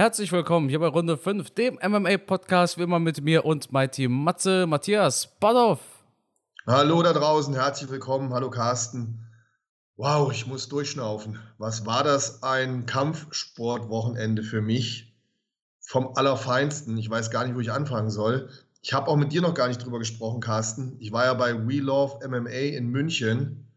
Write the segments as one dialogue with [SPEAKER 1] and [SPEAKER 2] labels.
[SPEAKER 1] Herzlich willkommen hier bei Runde 5, dem MMA-Podcast, wie immer mit mir und mein Team Matze, Matthias, Badov.
[SPEAKER 2] Hallo da draußen, herzlich willkommen. Hallo Carsten. Wow, ich muss durchschnaufen. Was war das ein Kampfsportwochenende für mich? Vom Allerfeinsten. Ich weiß gar nicht, wo ich anfangen soll. Ich habe auch mit dir noch gar nicht drüber gesprochen, Carsten. Ich war ja bei We Love MMA in München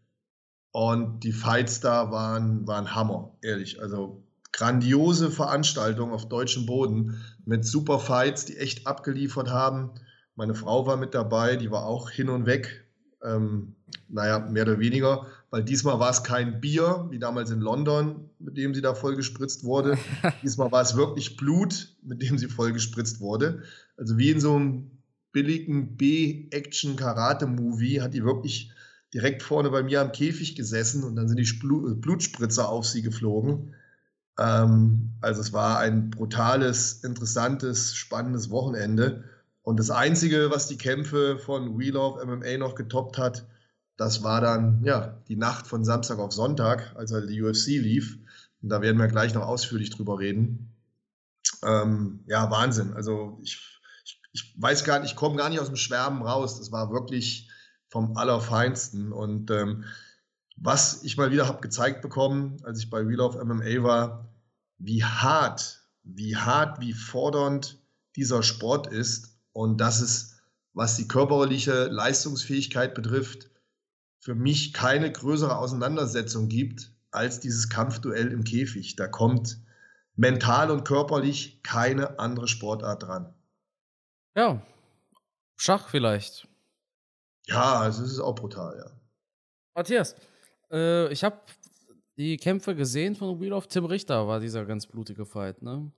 [SPEAKER 2] und die Fights da waren, waren Hammer, ehrlich. Also grandiose Veranstaltung auf deutschem Boden mit super Fights, die echt abgeliefert haben. Meine Frau war mit dabei, die war auch hin und weg. Ähm, naja, mehr oder weniger, weil diesmal war es kein Bier, wie damals in London, mit dem sie da vollgespritzt wurde. diesmal war es wirklich Blut, mit dem sie vollgespritzt wurde. Also wie in so einem billigen B-Action-Karate-Movie hat die wirklich direkt vorne bei mir am Käfig gesessen und dann sind die Blutspritzer auf sie geflogen. Ähm, also es war ein brutales, interessantes, spannendes Wochenende. Und das Einzige, was die Kämpfe von Wheel of MMA noch getoppt hat, das war dann ja die Nacht von Samstag auf Sonntag, als halt die UFC lief. Und da werden wir gleich noch ausführlich drüber reden. Ähm, ja, Wahnsinn. Also ich, ich, ich weiß gar nicht, ich komme gar nicht aus dem Schwärmen raus. Das war wirklich vom Allerfeinsten. Und ähm, was ich mal wieder habe gezeigt bekommen, als ich bei Wheel of MMA war, wie hart, wie hart, wie fordernd dieser Sport ist und dass es, was die körperliche Leistungsfähigkeit betrifft, für mich keine größere Auseinandersetzung gibt als dieses Kampfduell im Käfig. Da kommt mental und körperlich keine andere Sportart dran.
[SPEAKER 1] Ja, Schach vielleicht.
[SPEAKER 2] Ja, also es ist auch brutal, ja.
[SPEAKER 1] Matthias, äh, ich habe die Kämpfe gesehen von Wheel of Tim Richter, war dieser ganz blutige Fight, ne?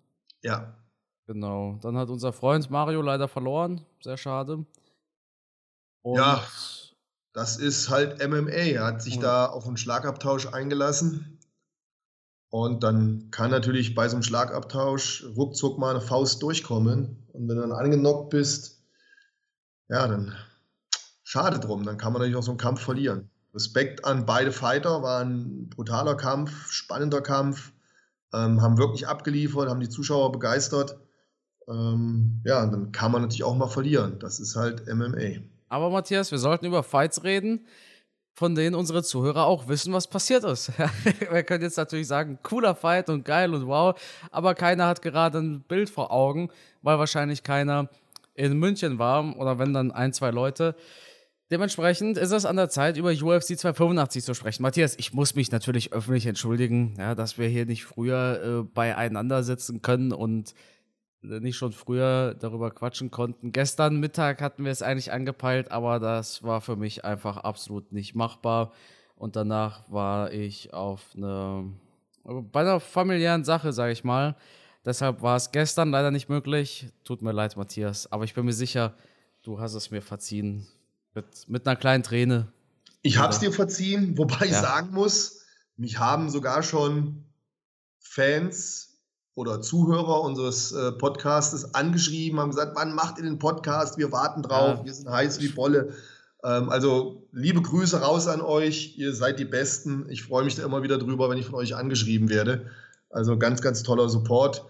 [SPEAKER 2] Ja.
[SPEAKER 1] Genau. Dann hat unser Freund Mario leider verloren. Sehr schade.
[SPEAKER 2] Und ja, das ist halt MMA. Er hat sich ja. da auf einen Schlagabtausch eingelassen. Und dann kann natürlich bei so einem Schlagabtausch ruckzuck mal eine Faust durchkommen. Und wenn du dann angenockt bist, ja, dann schade drum. Dann kann man natürlich auch so einen Kampf verlieren. Respekt an beide Fighter, war ein brutaler Kampf, spannender Kampf, ähm, haben wirklich abgeliefert, haben die Zuschauer begeistert. Ähm, ja, dann kann man natürlich auch mal verlieren. Das ist halt MMA.
[SPEAKER 1] Aber Matthias, wir sollten über Fights reden, von denen unsere Zuhörer auch wissen, was passiert ist. wir können jetzt natürlich sagen, cooler Fight und geil und wow, aber keiner hat gerade ein Bild vor Augen, weil wahrscheinlich keiner in München war oder wenn dann ein, zwei Leute. Dementsprechend ist es an der Zeit, über UFC 285 zu sprechen. Matthias, ich muss mich natürlich öffentlich entschuldigen, ja, dass wir hier nicht früher äh, beieinander sitzen können und äh, nicht schon früher darüber quatschen konnten. Gestern Mittag hatten wir es eigentlich angepeilt, aber das war für mich einfach absolut nicht machbar. Und danach war ich auf eine, bei einer familiären Sache, sage ich mal. Deshalb war es gestern leider nicht möglich. Tut mir leid, Matthias, aber ich bin mir sicher, du hast es mir verziehen mit, mit einer kleinen Träne.
[SPEAKER 2] Ich habe es dir verziehen, wobei ja. ich sagen muss, mich haben sogar schon Fans oder Zuhörer unseres äh, Podcastes angeschrieben, haben gesagt, wann macht ihr den Podcast? Wir warten drauf, ja. wir sind heiß wie Bolle. Ähm, also liebe Grüße raus an euch, ihr seid die Besten. Ich freue mich da immer wieder drüber, wenn ich von euch angeschrieben werde. Also ganz, ganz toller Support.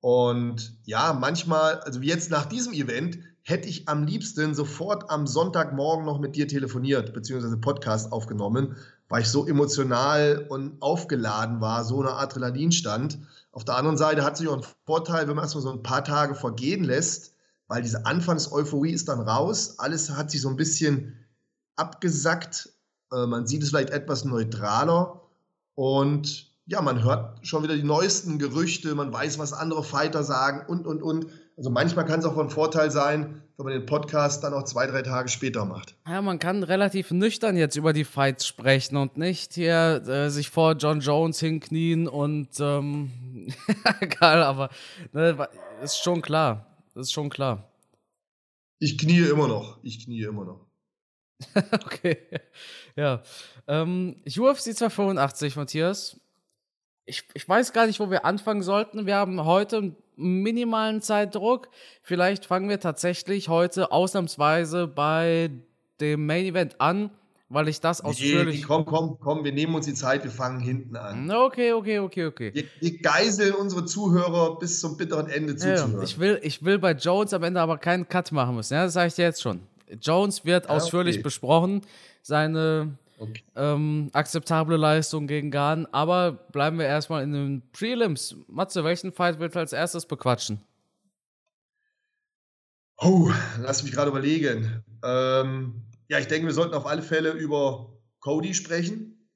[SPEAKER 2] Und ja, manchmal, also wie jetzt nach diesem Event, hätte ich am liebsten sofort am Sonntagmorgen noch mit dir telefoniert, beziehungsweise Podcast aufgenommen, weil ich so emotional und aufgeladen war, so eine Adrenalin stand. Auf der anderen Seite hat sich auch einen Vorteil, wenn man erstmal so ein paar Tage vergehen lässt, weil diese Anfangseuphorie ist dann raus, alles hat sich so ein bisschen abgesackt, äh, man sieht es vielleicht etwas neutraler und ja, man hört schon wieder die neuesten Gerüchte, man weiß, was andere Fighter sagen und, und, und. Also manchmal kann es auch von Vorteil sein, wenn man den Podcast dann auch zwei, drei Tage später macht.
[SPEAKER 1] Ja, man kann relativ nüchtern jetzt über die Fights sprechen und nicht hier äh, sich vor John Jones hinknien und ähm, egal, aber ne, ist schon klar. Ist schon klar.
[SPEAKER 2] Ich knie immer noch. Ich knie immer noch.
[SPEAKER 1] okay. Ja. Ähm, UFC 285, Matthias. Ich, ich weiß gar nicht, wo wir anfangen sollten. Wir haben heute minimalen Zeitdruck. Vielleicht fangen wir tatsächlich heute ausnahmsweise bei dem Main Event an. weil ich das
[SPEAKER 2] Nee,
[SPEAKER 1] ausführlich.
[SPEAKER 2] komm, komm, komm, wir nehmen uns die Zeit, wir fangen hinten an.
[SPEAKER 1] Okay, okay, okay, okay.
[SPEAKER 2] Wir, wir geiseln unsere Zuhörer bis zum bitteren Ende
[SPEAKER 1] Ja,
[SPEAKER 2] zuzuhören.
[SPEAKER 1] ich, will, ich will bei Jones am Ende aber keinen Cut machen müssen. Ja, das sage ich dir jetzt schon. Jones wird
[SPEAKER 2] Ja,
[SPEAKER 1] ausführlich
[SPEAKER 2] okay.
[SPEAKER 1] besprochen, seine
[SPEAKER 2] Okay.
[SPEAKER 1] ähm, akzeptable Leistung gegen Garden. Aber bleiben wir erstmal in den Prelims. Matze, welchen Fight willst du als erstes bequatschen?
[SPEAKER 2] Oh, lass mich gerade überlegen. Ähm, ja, ich denke, wir sollten auf alle Fälle über Cody sprechen.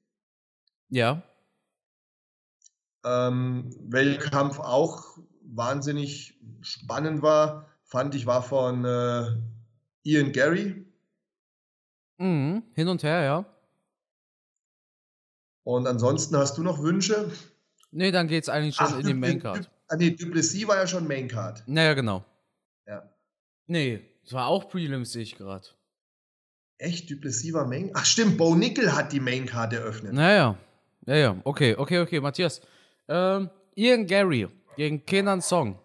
[SPEAKER 1] Ja.
[SPEAKER 2] Ähm, welcher Kampf auch wahnsinnig spannend war, fand ich, war von äh, Ian Gary.
[SPEAKER 1] Mhm. Hin und her, ja.
[SPEAKER 2] Und ansonsten hast du noch Wünsche?
[SPEAKER 1] Nee, dann geht's eigentlich schon in die Maincard.
[SPEAKER 2] Ah, nee, Duplessis war ja schon Maincard.
[SPEAKER 1] Naja, genau.
[SPEAKER 2] Ja.
[SPEAKER 1] Nee, es war auch Prelims, sehe ich gerade.
[SPEAKER 2] Echt? Duplessis war Main? Ach stimmt, Bo Nickel hat die Maincard eröffnet.
[SPEAKER 1] Naja. Ja, ja. Okay, okay, okay. Matthias. Ähm, Ian Gary gegen Kenan Song.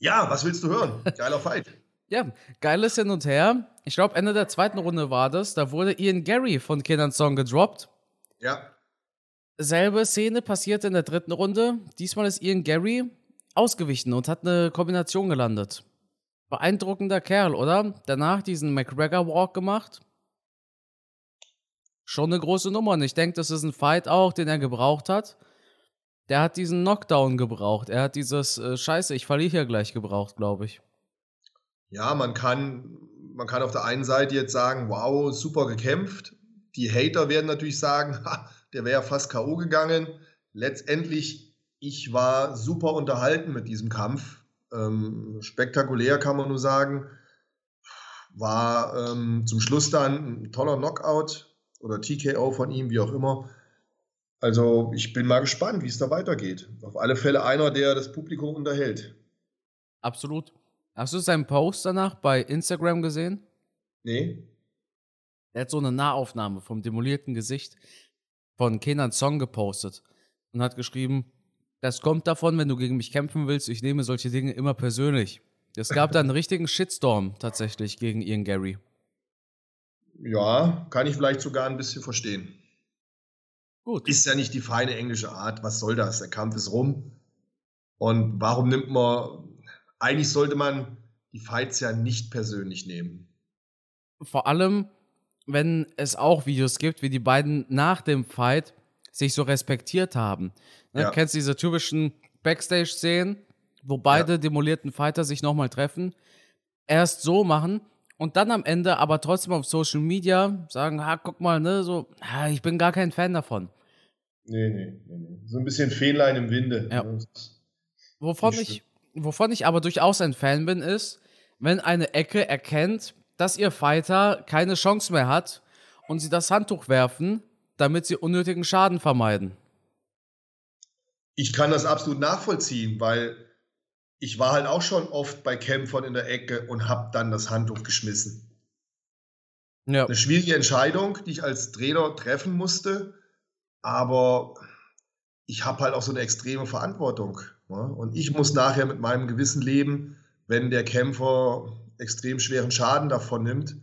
[SPEAKER 2] Ja, was willst du hören? Geiler Fight.
[SPEAKER 1] Ja, geiles Hin und Her. Ich glaube, Ende der zweiten Runde war das. Da wurde Ian Gary von Kenan Song gedroppt.
[SPEAKER 2] Ja.
[SPEAKER 1] Selbe Szene passierte in der dritten Runde. Diesmal ist Ian Gary ausgewichen und hat eine Kombination gelandet. Beeindruckender Kerl, oder? Danach diesen McGregor Walk gemacht. Schon eine große Nummer. Und ich denke, das ist ein Fight auch, den er gebraucht hat. Der hat diesen Knockdown gebraucht. Er hat dieses äh, Scheiße, ich verliere hier gleich gebraucht, glaube ich.
[SPEAKER 2] Ja, man kann, man kann auf der einen Seite jetzt sagen, wow, super gekämpft. Die Hater werden natürlich sagen, ha, der wäre ja fast K.O. gegangen. Letztendlich, ich war super unterhalten mit diesem Kampf. Ähm, spektakulär kann man nur sagen. War ähm, zum Schluss dann ein toller Knockout oder TKO von ihm, wie auch immer. Also ich bin mal gespannt, wie es da weitergeht. Auf alle Fälle einer, der das Publikum unterhält.
[SPEAKER 1] Absolut. Hast du seinen Post danach bei Instagram gesehen?
[SPEAKER 2] Nee?
[SPEAKER 1] Er hat so eine Nahaufnahme vom demolierten Gesicht von Kenan Song gepostet und hat geschrieben, das kommt davon, wenn du gegen mich kämpfen willst, ich nehme solche Dinge immer persönlich. Es gab da einen richtigen Shitstorm tatsächlich gegen Ian Gary.
[SPEAKER 2] Ja, kann ich vielleicht sogar ein bisschen verstehen.
[SPEAKER 1] Gut.
[SPEAKER 2] Ist ja nicht die feine englische Art. Was soll das? Der Kampf ist rum. Und warum nimmt man. Eigentlich sollte man die Fights ja nicht persönlich nehmen.
[SPEAKER 1] Vor allem, wenn es auch Videos gibt, wie die beiden nach dem Fight sich so respektiert haben. Ne,
[SPEAKER 2] Ja.
[SPEAKER 1] Kennst du diese typischen Backstage-Szenen, wo beide
[SPEAKER 2] Ja.
[SPEAKER 1] demolierten Fighter sich nochmal treffen, erst so machen und dann am Ende aber trotzdem auf Social Media sagen, ha, guck mal, ne, so, ha, ich bin gar kein Fan davon.
[SPEAKER 2] Nee, nee, nee, nee. So ein bisschen Fähnlein im Winde.
[SPEAKER 1] Ja. Wovon ich, wovon ich aber durchaus ein Fan bin, ist, wenn eine Ecke erkennt, dass ihr Fighter keine Chance mehr hat und sie das Handtuch werfen, damit sie unnötigen Schaden vermeiden.
[SPEAKER 2] Ich kann das absolut nachvollziehen, weil ich war halt auch schon oft bei Kämpfern in der Ecke und habe dann das Handtuch geschmissen.
[SPEAKER 1] Ja.
[SPEAKER 2] Eine schwierige Entscheidung, die ich als Trainer treffen musste, aber ich habe halt auch so eine extreme Verantwortung. Ne? Und ich muss nachher mit meinem Gewissen leben, wenn der Kämpfer extrem schweren Schaden davon nimmt.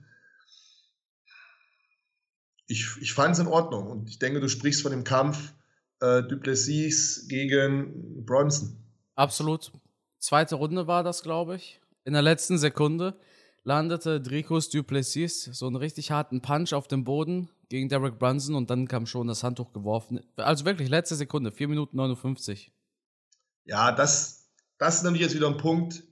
[SPEAKER 2] Ich, ich fand es in Ordnung und ich denke, du sprichst von dem Kampf äh, Duplessis gegen Bronson.
[SPEAKER 1] Absolut. Zweite Runde war das, glaube ich. In der letzten Sekunde landete Dricus Duplessis so einen richtig harten Punch auf dem Boden gegen Derek Brunson und dann kam schon das Handtuch geworfen. Also wirklich letzte Sekunde, 4 Minuten 59.
[SPEAKER 2] Ja, das, das ist natürlich jetzt wieder ein Punkt,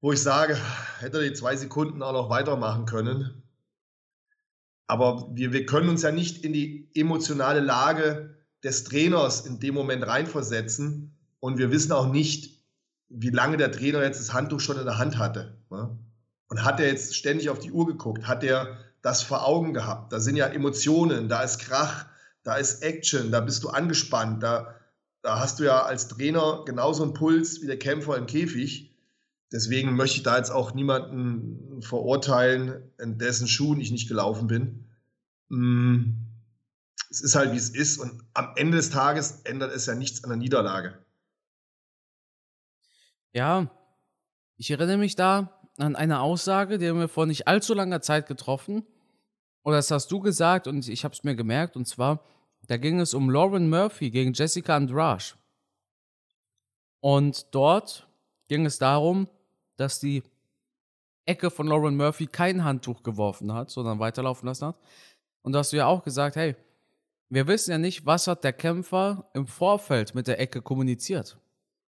[SPEAKER 2] wo ich sage, hätte er die zwei Sekunden auch noch weitermachen können. Aber wir, wir können uns ja nicht in die emotionale Lage des Trainers in dem Moment reinversetzen. Und wir wissen auch nicht, wie lange der Trainer jetzt das Handtuch schon in der Hand hatte. Ne? Und hat er jetzt ständig auf die Uhr geguckt? Hat er das vor Augen gehabt? Da sind ja Emotionen, da ist Krach, da ist Action, da bist du angespannt, da, da hast du ja als Trainer genauso einen Puls wie der Kämpfer im Käfig. Deswegen möchte ich da jetzt auch niemanden verurteilen, in dessen Schuhen ich nicht gelaufen bin. Mm, Es ist halt, wie es ist. Und am Ende des Tages ändert es ja nichts an der Niederlage.
[SPEAKER 1] Ja, ich erinnere mich da an eine Aussage, die haben wir vor nicht allzu langer Zeit getroffen. Oder das hast du gesagt und ich habe es mir gemerkt. Und zwar, da ging es um Lauren Murphy gegen Jessica Andrade. Und dort ging es darum, dass die Ecke von Lauren Murphy kein Handtuch geworfen hat, sondern weiterlaufen lassen hat. Und da hast du ja auch gesagt, hey, wir wissen ja nicht, was hat der Kämpfer im Vorfeld mit der Ecke kommuniziert.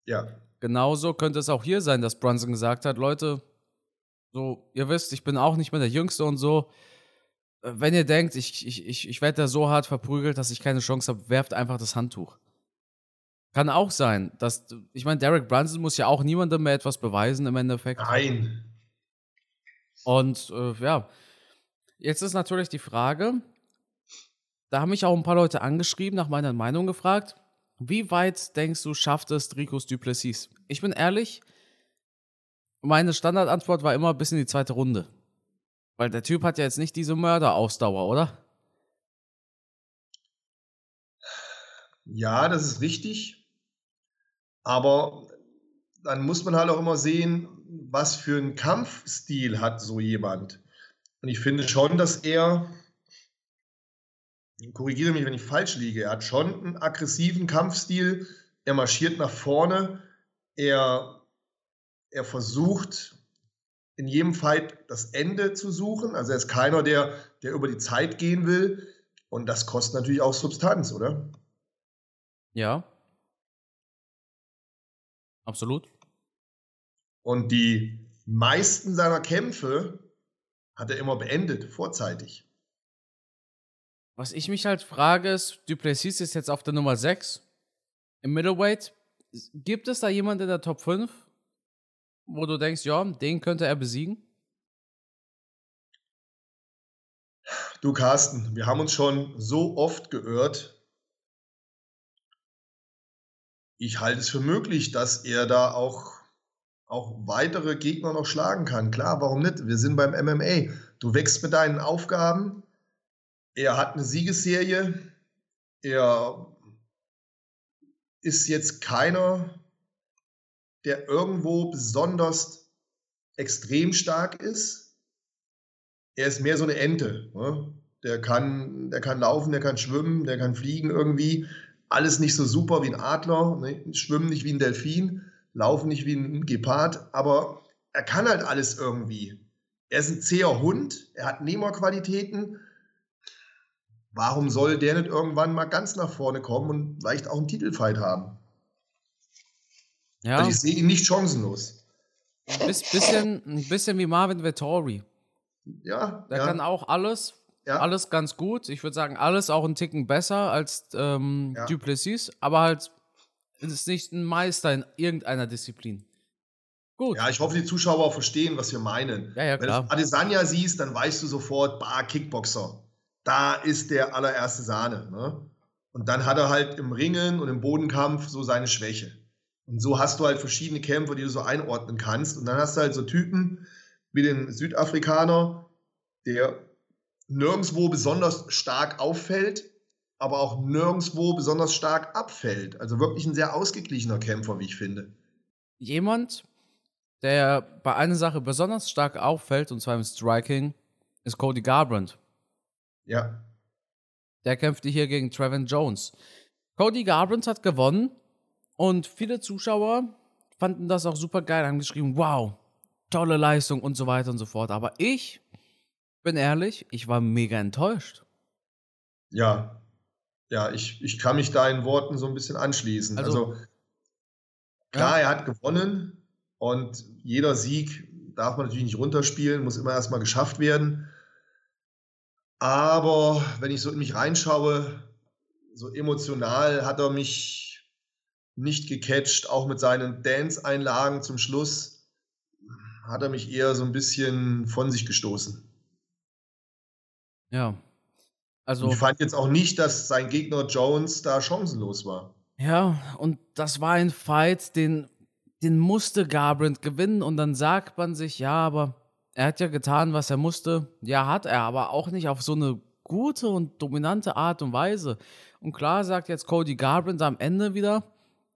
[SPEAKER 2] Ja.
[SPEAKER 1] Genauso könnte es auch hier sein, dass Brunson gesagt hat, Leute, so, ihr wisst, ich bin auch nicht mehr der Jüngste und so. Wenn ihr denkt, ich, ich, ich, ich werde da so hart verprügelt, dass ich keine Chance habe, werft einfach das Handtuch. Kann auch sein, dass, ich meine, Derek Brunson muss ja auch niemandem mehr etwas beweisen im Endeffekt.
[SPEAKER 2] Nein.
[SPEAKER 1] Und äh, ja, jetzt ist natürlich die Frage, da haben mich auch ein paar Leute angeschrieben, nach meiner Meinung gefragt, wie weit denkst du, schafft es Dricus Duplessis? Ich bin ehrlich, meine Standardantwort war immer bis in die zweite Runde. Weil der Typ hat ja jetzt nicht diese Mörderausdauer, oder?
[SPEAKER 2] Ja, das ist richtig. Aber dann muss man halt auch immer sehen, was für einen Kampfstil hat so jemand. Und ich finde schon, dass er, korrigiere mich, wenn ich falsch liege, er hat schon einen aggressiven Kampfstil. Er marschiert nach vorne. Er, er versucht in jedem Fight das Ende zu suchen. Also er ist keiner, der, der über die Zeit gehen will. Und das kostet natürlich auch Substanz, oder?
[SPEAKER 1] Ja. Absolut.
[SPEAKER 2] Und die meisten seiner Kämpfe hat er immer beendet, vorzeitig.
[SPEAKER 1] Was ich mich halt frage, ist, Duplessis ist jetzt auf der Nummer 6 im Middleweight. Gibt es da jemanden in der Top 5, wo du denkst, ja, den könnte er besiegen?
[SPEAKER 2] Du, Carsten, wir haben uns schon so oft geirrt, ich halte es für möglich, dass er da auch, auch weitere Gegner noch schlagen kann. Klar, warum nicht? Wir sind beim MMA. Du wächst mit deinen Aufgaben. Er hat eine Siegesserie. Er ist jetzt keiner, der irgendwo besonders extrem stark ist. Er ist mehr so eine Ente. Ne? Der, kann, der kann laufen, der kann schwimmen, der kann fliegen irgendwie alles nicht so super wie ein Adler, ne? schwimmen nicht wie ein Delfin, laufen nicht wie ein Gepard, aber er kann halt alles irgendwie. Er ist ein zäher Hund, er hat Nehmerqualitäten. Warum soll der nicht irgendwann mal ganz nach vorne kommen und vielleicht auch einen Titelfight haben? Ja. Also ich sehe ihn nicht chancenlos.
[SPEAKER 1] Ein bisschen, ein bisschen wie Marvin Vettori.
[SPEAKER 2] Ja.
[SPEAKER 1] Der
[SPEAKER 2] ja.
[SPEAKER 1] kann auch alles, ja. Alles ganz gut. Ich würde sagen, alles auch einen Ticken besser als ähm, ja. Duplessis, aber halt ist nicht ein Meister in irgendeiner Disziplin.
[SPEAKER 2] Gut. Ja, ich hoffe, die Zuschauer verstehen, was wir meinen.
[SPEAKER 1] Ja, ja, klar.
[SPEAKER 2] Wenn du Adesanya siehst, dann weißt du sofort, bah, Kickboxer. Da ist der allererste Sahne. Ne? Und dann hat er halt im Ringen und im Bodenkampf so seine Schwäche. Und so hast du halt verschiedene Kämpfer, die du so einordnen kannst. Und dann hast du halt so Typen wie den Südafrikaner, der nirgendwo besonders stark auffällt, aber auch nirgendwo besonders stark abfällt. Also wirklich ein sehr ausgeglichener Kämpfer, wie ich finde.
[SPEAKER 1] Jemand, der bei einer Sache besonders stark auffällt, und zwar im Striking, ist Cody Garbrandt.
[SPEAKER 2] Ja.
[SPEAKER 1] Der kämpfte hier gegen Trevin Jones. Cody Garbrandt hat gewonnen und viele Zuschauer fanden das auch super geil, haben geschrieben, wow, tolle Leistung und so weiter und so fort. Aber ich bin ehrlich, ich war mega enttäuscht.
[SPEAKER 2] Ja, ja, ich, ich kann mich deinen Worten so ein bisschen anschließen. Also, also klar, ja. er hat gewonnen und jeder Sieg darf man natürlich nicht runterspielen, muss immer erstmal geschafft werden. Aber wenn ich so in mich reinschaue, so emotional hat er mich nicht gecatcht, auch mit seinen Dance-Einlagen zum Schluss hat er mich eher so ein bisschen von sich gestoßen.
[SPEAKER 1] Ja. Also.
[SPEAKER 2] Ich fand jetzt auch nicht, dass sein Gegner Jones da chancenlos war.
[SPEAKER 1] Ja, und das war ein Fight, den, den musste Garbrandt gewinnen und dann sagt man sich, ja, aber er hat ja getan, was er musste. Ja, hat er, aber auch nicht auf so eine gute und dominante Art und Weise. Und klar sagt jetzt Cody Garbrandt am Ende wieder,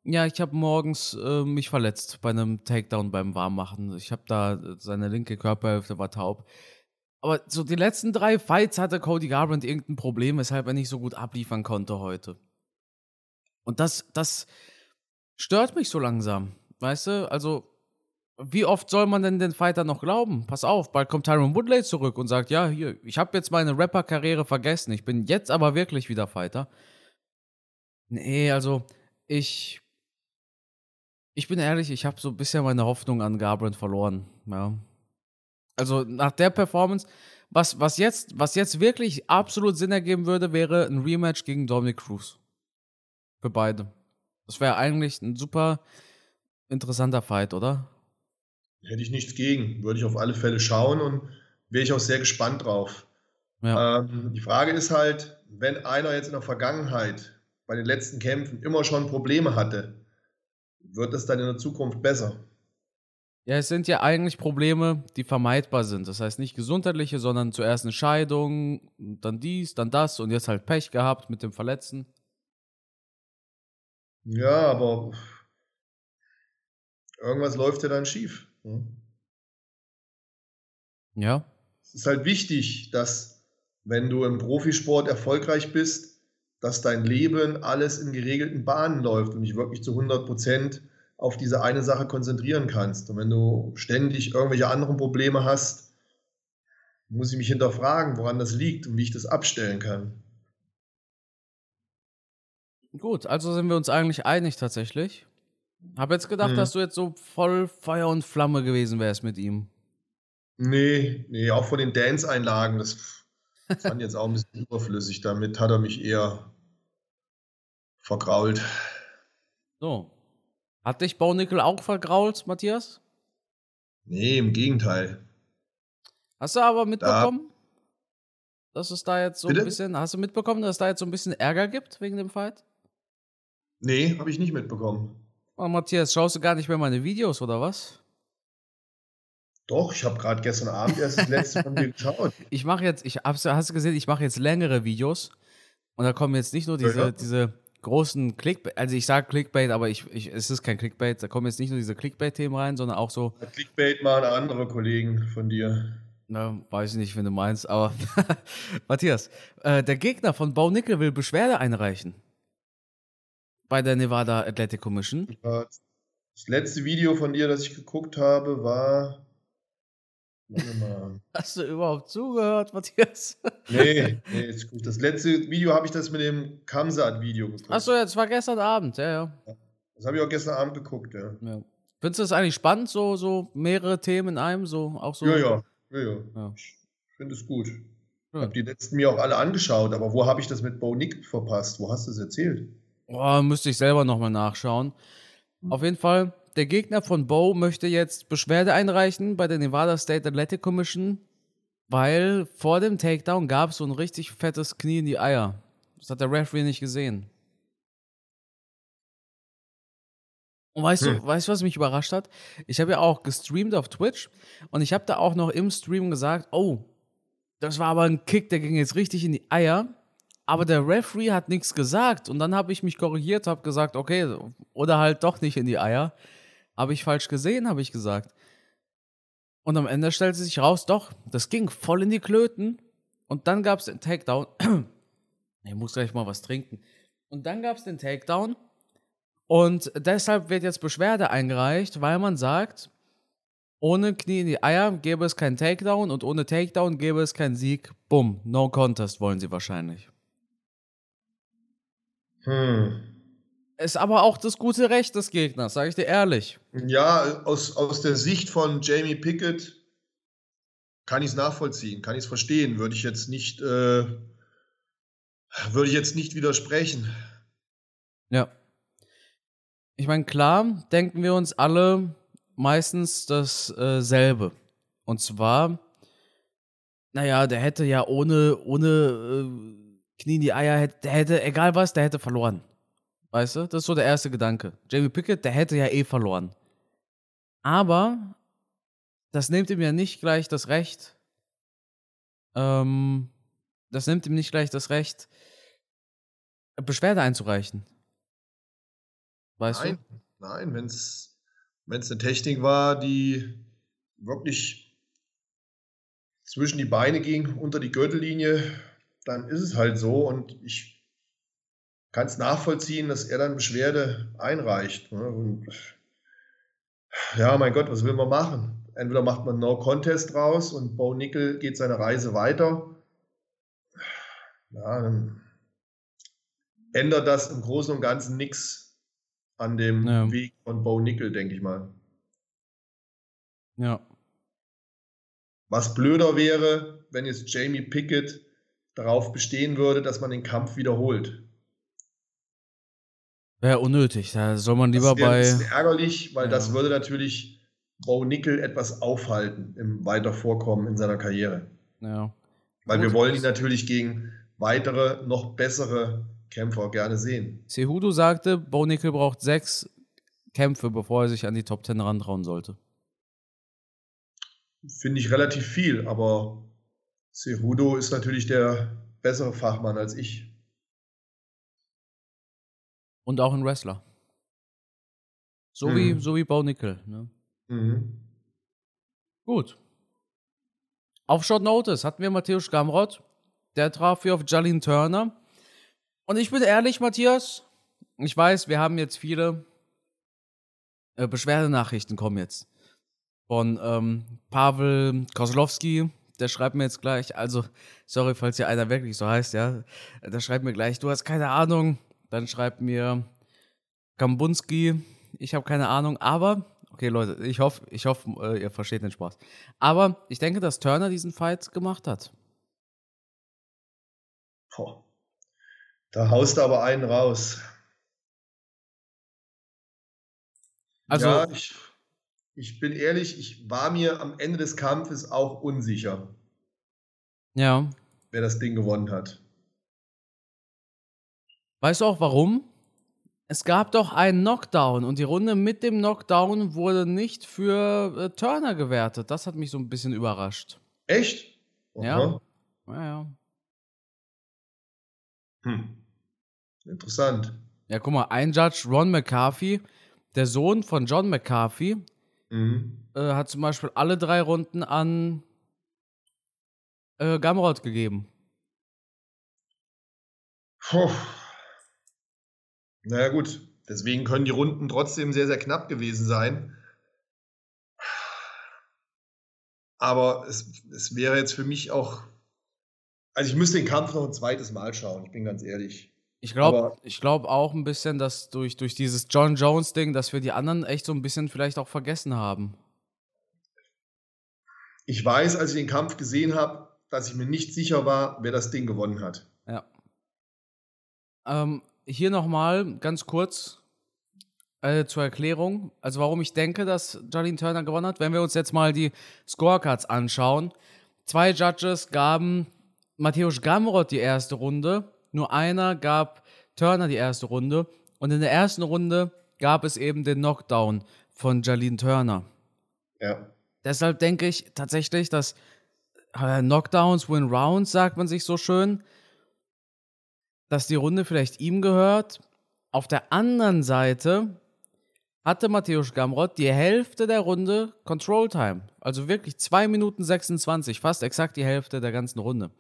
[SPEAKER 1] ja, ich habe morgens äh, mich verletzt bei einem Takedown beim Warmmachen. Ich habe da seine linke Körperhälfte war taub Aber so die letzten drei Fights hatte Cody Garbrandt irgendein Problem, weshalb er nicht so gut abliefern konnte heute. Und das, das stört mich so langsam. Weißt du? Also, wie oft soll man denn den Fighter noch glauben? Pass auf, bald kommt Tyron Woodley zurück und sagt, ja, hier, ich habe jetzt meine Rapper-Karriere vergessen, ich bin jetzt aber wirklich wieder Fighter. Nee, also, ich ich bin ehrlich, ich habe so bisschen meine Hoffnung an Garbrandt verloren, ja. Also, nach der Performance was was jetzt was jetzt wirklich absolut Sinn ergeben würde, wäre ein Rematch gegen Dominic Cruz. Für beide. Das wäre eigentlich ein super interessanter Fight, oder?
[SPEAKER 2] Hätte ich nichts gegen. Würde ich auf alle Fälle schauen und wäre ich auch sehr gespannt drauf. Ja. Ähm, die Frage ist halt, wenn einer jetzt in der Vergangenheit bei den letzten Kämpfen immer schon Probleme hatte, wird es dann in der Zukunft besser?
[SPEAKER 1] Ja, es sind ja eigentlich Probleme, die vermeidbar sind. Das heißt nicht gesundheitliche, sondern zuerst eine Scheidung, dann dies, dann das und jetzt halt Pech gehabt mit dem Verletzten.
[SPEAKER 2] Ja, aber irgendwas läuft ja dann schief. Hm?
[SPEAKER 1] Ja.
[SPEAKER 2] Es ist halt wichtig, dass, wenn du im Profisport erfolgreich bist, dass dein Leben alles in geregelten Bahnen läuft und dich wirklich zu 100 Prozent auf diese eine Sache konzentrieren kannst. Und wenn du ständig irgendwelche anderen Probleme hast, muss ich mich hinterfragen, woran das liegt und wie ich das abstellen kann.
[SPEAKER 1] Gut, also sind wir uns eigentlich einig tatsächlich. Hab jetzt gedacht, hm. dass du jetzt so voll Feuer und Flamme gewesen wärst mit ihm.
[SPEAKER 2] Nee, nee, auch von den Dance-Einlagen, das fand jetzt auch ein bisschen überflüssig. Damit hat er mich eher vergrault.
[SPEAKER 1] So. Hat dich Baunickel auch vergrault, Matthias?
[SPEAKER 2] Nee, im Gegenteil.
[SPEAKER 1] Hast du aber mitbekommen, da, dass es da jetzt so bitte? ein bisschen, hast du mitbekommen, dass es da jetzt so ein bisschen Ärger gibt wegen dem Fight?
[SPEAKER 2] Nee, habe ich nicht mitbekommen.
[SPEAKER 1] Oh, Matthias, schaust du gar nicht mehr meine Videos, oder was?
[SPEAKER 2] Doch, ich habe gerade gestern Abend erst das letzte von dir geschaut.
[SPEAKER 1] Ich mache jetzt, ich hast du gesehen, ich mache jetzt längere Videos. Und da kommen jetzt nicht nur diese, ja. diese großen Clickbait, also ich sage Clickbait, aber ich, ich, es ist kein Clickbait, da kommen jetzt nicht nur diese Clickbait-Themen rein, sondern auch so.
[SPEAKER 2] Clickbait machen andere Kollegen von dir.
[SPEAKER 1] Na, weiß ich nicht, wenn du meinst, aber Matthias, äh, der Gegner von Bo Nickel will Beschwerde einreichen bei der Nevada Athletic Commission.
[SPEAKER 2] Das letzte Video von dir, das ich geguckt habe, war.
[SPEAKER 1] Hast du überhaupt zugehört, Matthias?
[SPEAKER 2] Nee, nee, ist gut. Das letzte Video habe ich das mit dem Kamsat-Video
[SPEAKER 1] geguckt. Achso, ja, das war gestern Abend, ja, ja.
[SPEAKER 2] Das habe ich auch gestern Abend geguckt, ja.
[SPEAKER 1] ja. Findest du das eigentlich spannend, so, so mehrere Themen in einem? So, auch so?
[SPEAKER 2] Ja, ja, ja, ja. ja. Ich finde es gut. Ich habe die letzten mir auch alle angeschaut, aber wo habe ich das mit Bo Nick verpasst? Wo hast du es erzählt?
[SPEAKER 1] Oh, müsste ich selber nochmal nachschauen. Hm. Auf jeden Fall, der Gegner von Bo möchte jetzt Beschwerde einreichen bei der Nevada State Athletic Commission, weil vor dem Takedown gab es so ein richtig fettes Knie in die Eier. Das hat der Referee nicht gesehen. Und weißt hm. du, weißt du, was mich überrascht hat? Ich habe ja auch gestreamt auf Twitch und ich habe da auch noch im Stream gesagt, oh, das war aber ein Kick, der ging jetzt richtig in die Eier. Aber der Referee hat nichts gesagt und dann habe ich mich korrigiert, habe gesagt, okay, oder halt doch nicht in die Eier. Habe ich falsch gesehen, habe ich gesagt. Und am Ende stellte sich raus, doch, das ging voll in die Klöten. Und dann gab es den Takedown. ich muss gleich mal was trinken. Und dann gab es den Takedown. Und deshalb wird jetzt Beschwerde eingereicht, weil man sagt, ohne Knie in die Eier gäbe es keinen Takedown und ohne Takedown gäbe es keinen Sieg. Bumm, no contest wollen sie wahrscheinlich. Hm. Ist aber auch das gute Recht des Gegners, sage ich dir ehrlich.
[SPEAKER 2] Ja, aus, aus der Sicht von Jamie Pickett kann ich es nachvollziehen, kann ich es verstehen. Würde ich jetzt nicht, äh, würde ich jetzt nicht widersprechen.
[SPEAKER 1] Ja. Ich meine, klar denken wir uns alle meistens dasselbe. Äh, Und zwar, naja, der hätte ja ohne, ohne äh, Knie in die Eier, der hätte, egal was, der hätte verloren. Weißt du? Das ist so der erste Gedanke. Jamie Pickett, der hätte ja eh verloren. Aber das nimmt ihm ja nicht gleich das Recht. Ähm, das nimmt ihm nicht gleich das Recht, Beschwerde einzureichen.
[SPEAKER 2] Weißt nein, du? Nein, wenn es eine Technik war, die wirklich zwischen die Beine ging, unter die Gürtellinie, dann ist es halt so. Und ich kann es nachvollziehen, dass er dann Beschwerde einreicht. Ne? Und ja, mein Gott, was will man machen? Entweder macht man No Contest raus und Bo Nickel geht seine Reise weiter. Ja, dann ändert das im Großen und Ganzen nichts an dem ja. Weg von Bo Nickel, denke ich mal.
[SPEAKER 1] Ja.
[SPEAKER 2] Was blöder wäre, wenn jetzt Jamie Pickett darauf bestehen würde, dass man den Kampf wiederholt.
[SPEAKER 1] Wäre unnötig, da soll man lieber
[SPEAKER 2] das
[SPEAKER 1] bei.
[SPEAKER 2] Das ist ärgerlich, weil ja. das würde natürlich Bo Nickel etwas aufhalten im weiter Vorkommen in seiner Karriere.
[SPEAKER 1] Ja.
[SPEAKER 2] Weil wir wollen ihn natürlich gegen weitere, noch bessere Kämpfer gerne sehen.
[SPEAKER 1] Cejudo sagte, Bo Nickel braucht sechs Kämpfe, bevor er sich an die Top Ten rantrauen sollte.
[SPEAKER 2] Finde ich relativ viel, aber Cejudo ist natürlich der bessere Fachmann als ich.
[SPEAKER 1] Und auch ein Wrestler. So, mhm. wie, so wie Bo Nickel. Ne?
[SPEAKER 2] Mhm.
[SPEAKER 1] Gut. Auf Short Notice hatten wir Matthäus Gamrot. Der traf hier auf Jalin Turner. Und ich bin ehrlich, Matthias, ich weiß, wir haben jetzt viele äh, Beschwerdenachrichten kommen jetzt. Von ähm, Pavel Kozlowski, der schreibt mir jetzt gleich, also, sorry, falls hier einer wirklich so heißt, ja, der schreibt mir gleich, du hast keine Ahnung. Dann schreibt mir Kambunski, ich habe keine Ahnung, aber Okay, Leute, ich hoffe, ich hoffe, äh, ihr versteht den Spaß. Aber ich denke, dass Turner diesen Fight gemacht hat.
[SPEAKER 2] Boah. Da haust du aber einen raus. Also, ja, ich, ich bin ehrlich, ich war mir am Ende des Kampfes auch unsicher.
[SPEAKER 1] Ja.
[SPEAKER 2] Wer das Ding gewonnen hat.
[SPEAKER 1] Weißt du auch warum? Es gab doch einen Knockdown und die Runde mit dem Knockdown wurde nicht für äh, Turner gewertet. Das hat mich so ein bisschen überrascht.
[SPEAKER 2] Echt?
[SPEAKER 1] Okay. Ja. Ja, ja.
[SPEAKER 2] Hm. Interessant.
[SPEAKER 1] Ja, guck mal, ein Judge, Ron McCarthy, der Sohn von John McCarthy,
[SPEAKER 2] mhm.
[SPEAKER 1] äh, hat zum Beispiel alle drei Runden an äh, Gamrot gegeben.
[SPEAKER 2] Puh. Naja, gut. Deswegen können die Runden trotzdem sehr, sehr knapp gewesen sein. Aber es, es wäre jetzt für mich auch. Also, ich müsste den Kampf noch ein zweites Mal schauen, ich bin ganz ehrlich.
[SPEAKER 1] Ich glaube glaub auch ein bisschen, dass durch, durch dieses John Jones-Ding, dass wir die anderen echt so ein bisschen vielleicht auch vergessen haben.
[SPEAKER 2] Ich weiß, als ich den Kampf gesehen habe, dass ich mir nicht sicher war, wer das Ding gewonnen hat.
[SPEAKER 1] Ja. Ähm, hier nochmal ganz kurz äh, zur Erklärung, also warum ich denke, dass Jolene Turner gewonnen hat. Wenn wir uns jetzt mal die Scorecards anschauen. Zwei Judges gaben Matthäus Gamrot die erste Runde, nur einer gab Turner die erste Runde und in der ersten Runde gab es eben den Knockdown von Jalene Turner.
[SPEAKER 2] Ja.
[SPEAKER 1] Deshalb denke ich tatsächlich, dass äh, Knockdowns win Rounds, sagt man sich so schön dass die Runde vielleicht ihm gehört. Auf der anderen Seite hatte Matthäus Gamrot die Hälfte der Runde Control Time. Also wirklich 2 Minuten 26, fast exakt die Hälfte der ganzen Runde.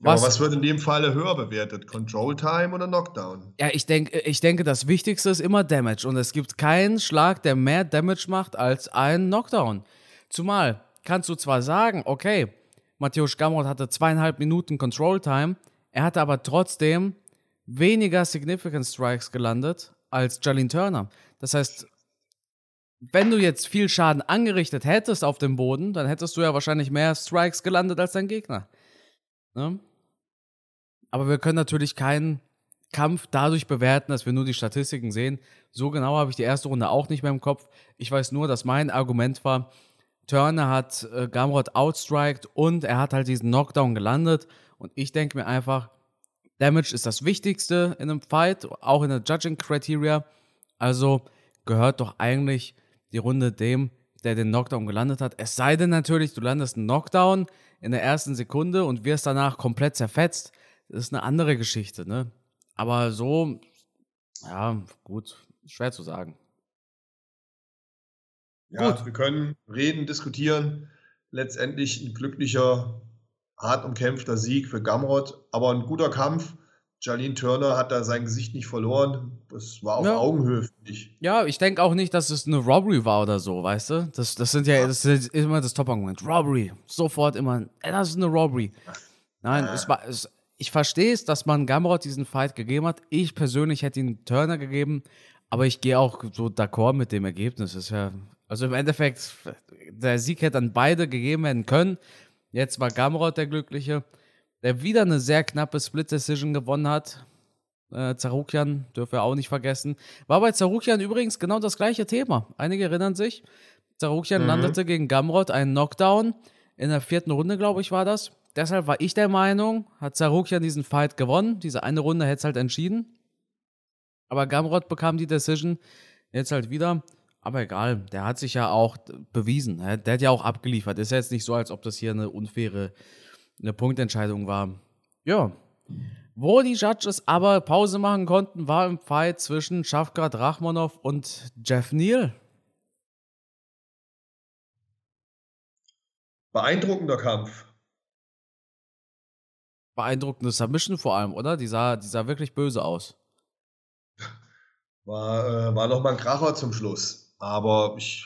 [SPEAKER 2] Was, Aber was wird in dem Falle höher bewertet? Control Time oder Knockdown?
[SPEAKER 1] Ja, ich, denk, ich denke, das Wichtigste ist immer Damage. Und es gibt keinen Schlag, der mehr Damage macht als ein Knockdown. Zumal kannst du zwar sagen, okay, Matthäus Gamrot hatte zweieinhalb Minuten Control Time, er hatte aber trotzdem weniger Significant Strikes gelandet als Jalin Turner. Das heißt, wenn du jetzt viel Schaden angerichtet hättest auf dem Boden, dann hättest du ja wahrscheinlich mehr Strikes gelandet als dein Gegner. Ne? Aber wir können natürlich keinen Kampf dadurch bewerten, dass wir nur die Statistiken sehen. So genau habe ich die erste Runde auch nicht mehr im Kopf. Ich weiß nur, dass mein Argument war, Turner hat äh, Gamrot outstriked und er hat halt diesen Knockdown gelandet und ich denke mir einfach, Damage ist das Wichtigste in einem Fight, auch in der Judging Criteria. Also gehört doch eigentlich die Runde dem, der den Knockdown gelandet hat. Es sei denn natürlich, du landest einen Knockdown in der ersten Sekunde und wirst danach komplett zerfetzt. Das ist eine andere Geschichte, ne? Aber so, ja, gut, schwer zu sagen.
[SPEAKER 2] Ja, gut. wir können reden, diskutieren. letztendlich ein glücklicher, hart umkämpfter Sieg für Gamrot, aber ein guter Kampf. Jalin Turner hat da sein Gesicht nicht verloren. Das war auf ja. Augenhöhe, finde ich.
[SPEAKER 1] Ja, ich denke auch nicht, dass es eine Robbery war oder so, weißt du? Das, das sind ja, das ist immer das Top-Argument. Robbery. Sofort immer, das ist eine Robbery. Nein, ja. es war, es, ich verstehe es, dass man Gamrot diesen Fight gegeben hat. Ich persönlich hätte ihn Turner gegeben, aber ich gehe auch so d'accord mit dem Ergebnis. ist ja, also im Endeffekt, der Sieg hätte an beide gegeben werden können. Jetzt war Gamrot der Glückliche, der wieder eine sehr knappe Split-Decision gewonnen hat. Äh, Zarukian dürfen wir auch nicht vergessen. War bei Zarukian übrigens genau das gleiche Thema. Einige erinnern sich. Zarukian mhm. landete gegen Gamrot einen Knockdown. In der vierten Runde, glaube ich, war das deshalb war ich der Meinung, hat Sarukian diesen Fight gewonnen. Diese eine Runde hätte es halt entschieden. Aber Gamrot bekam die Decision jetzt halt wieder. Aber egal, der hat sich ja auch bewiesen. Der hat ja auch abgeliefert. Ist ja jetzt nicht so, als ob das hier eine unfaire eine Punktentscheidung war. Ja. Wo die Judges aber Pause machen konnten, war im Fight zwischen Shafkat Rachmanov und Jeff Neal.
[SPEAKER 2] Beeindruckender Kampf
[SPEAKER 1] beeindruckende Submission vor allem, oder? Die sah, die sah wirklich böse aus.
[SPEAKER 2] War, äh, war nochmal ein Kracher zum Schluss. Aber ich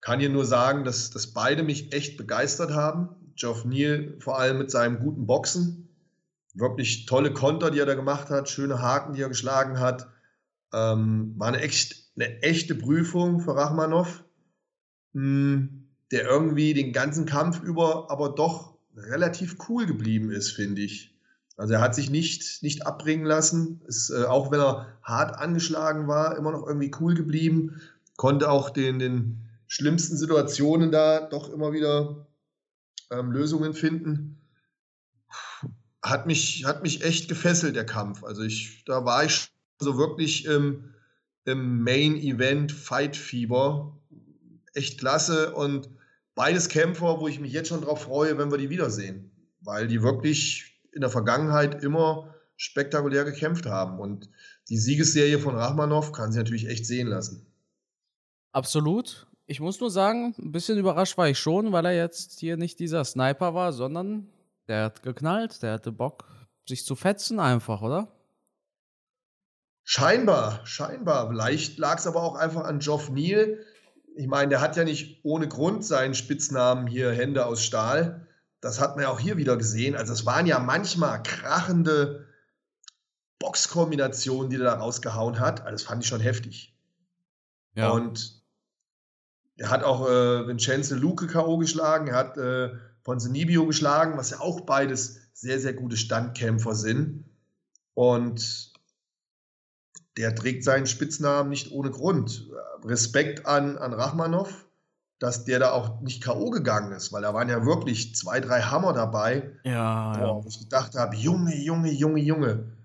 [SPEAKER 2] kann hier nur sagen, dass, dass beide mich echt begeistert haben. Geoff Neal vor allem mit seinem guten Boxen. Wirklich tolle Konter, die er da gemacht hat, schöne Haken, die er geschlagen hat. Ähm, war eine, echt, eine echte Prüfung für Rachmanov, mh, hm, der irgendwie den ganzen Kampf über aber doch relativ cool geblieben ist, finde ich. Also er hat sich nicht, nicht abbringen lassen, ist, äh, auch wenn er hart angeschlagen war, immer noch irgendwie cool geblieben, konnte auch den, den schlimmsten Situationen da doch immer wieder ähm, Lösungen finden. Hat mich, hat mich echt gefesselt, der Kampf. Also ich, da war ich so wirklich im, im Main Event Fight Fieber. Echt klasse und beides Kämpfer, wo ich mich jetzt schon darauf freue, wenn wir die wiedersehen, weil die wirklich in der Vergangenheit immer spektakulär gekämpft haben. Und die Siegesserie von Rachmanov kann sie natürlich echt sehen lassen.
[SPEAKER 1] Absolut. Ich muss nur sagen, ein bisschen überrascht war ich schon, weil er jetzt hier nicht dieser Sniper war, sondern der hat geknallt, der hatte Bock, sich zu fetzen einfach, oder?
[SPEAKER 2] Scheinbar, scheinbar. Vielleicht lag es aber auch einfach an Geoff Neal, ich meine, der hat ja nicht ohne Grund seinen Spitznamen hier Hände aus Stahl. Das hat man ja auch hier wieder gesehen. Also es waren ja manchmal krachende Boxkombinationen, die er da rausgehauen hat. Also das fand ich schon heftig. Ja. Und er hat auch äh, Vincenzo Luke K.O. geschlagen, er hat äh, Ponzinibbio geschlagen, was ja auch beides sehr, sehr gute Standkämpfer sind. Und der trägt seinen Spitznamen nicht ohne Grund. Respekt an, an Rachmanov, dass der da auch nicht K.O. gegangen ist, weil da waren ja wirklich zwei, drei Hammer dabei.
[SPEAKER 1] Ja,
[SPEAKER 2] boah, ja. Wo ich gedacht habe, Junge, Junge, Junge, Junge.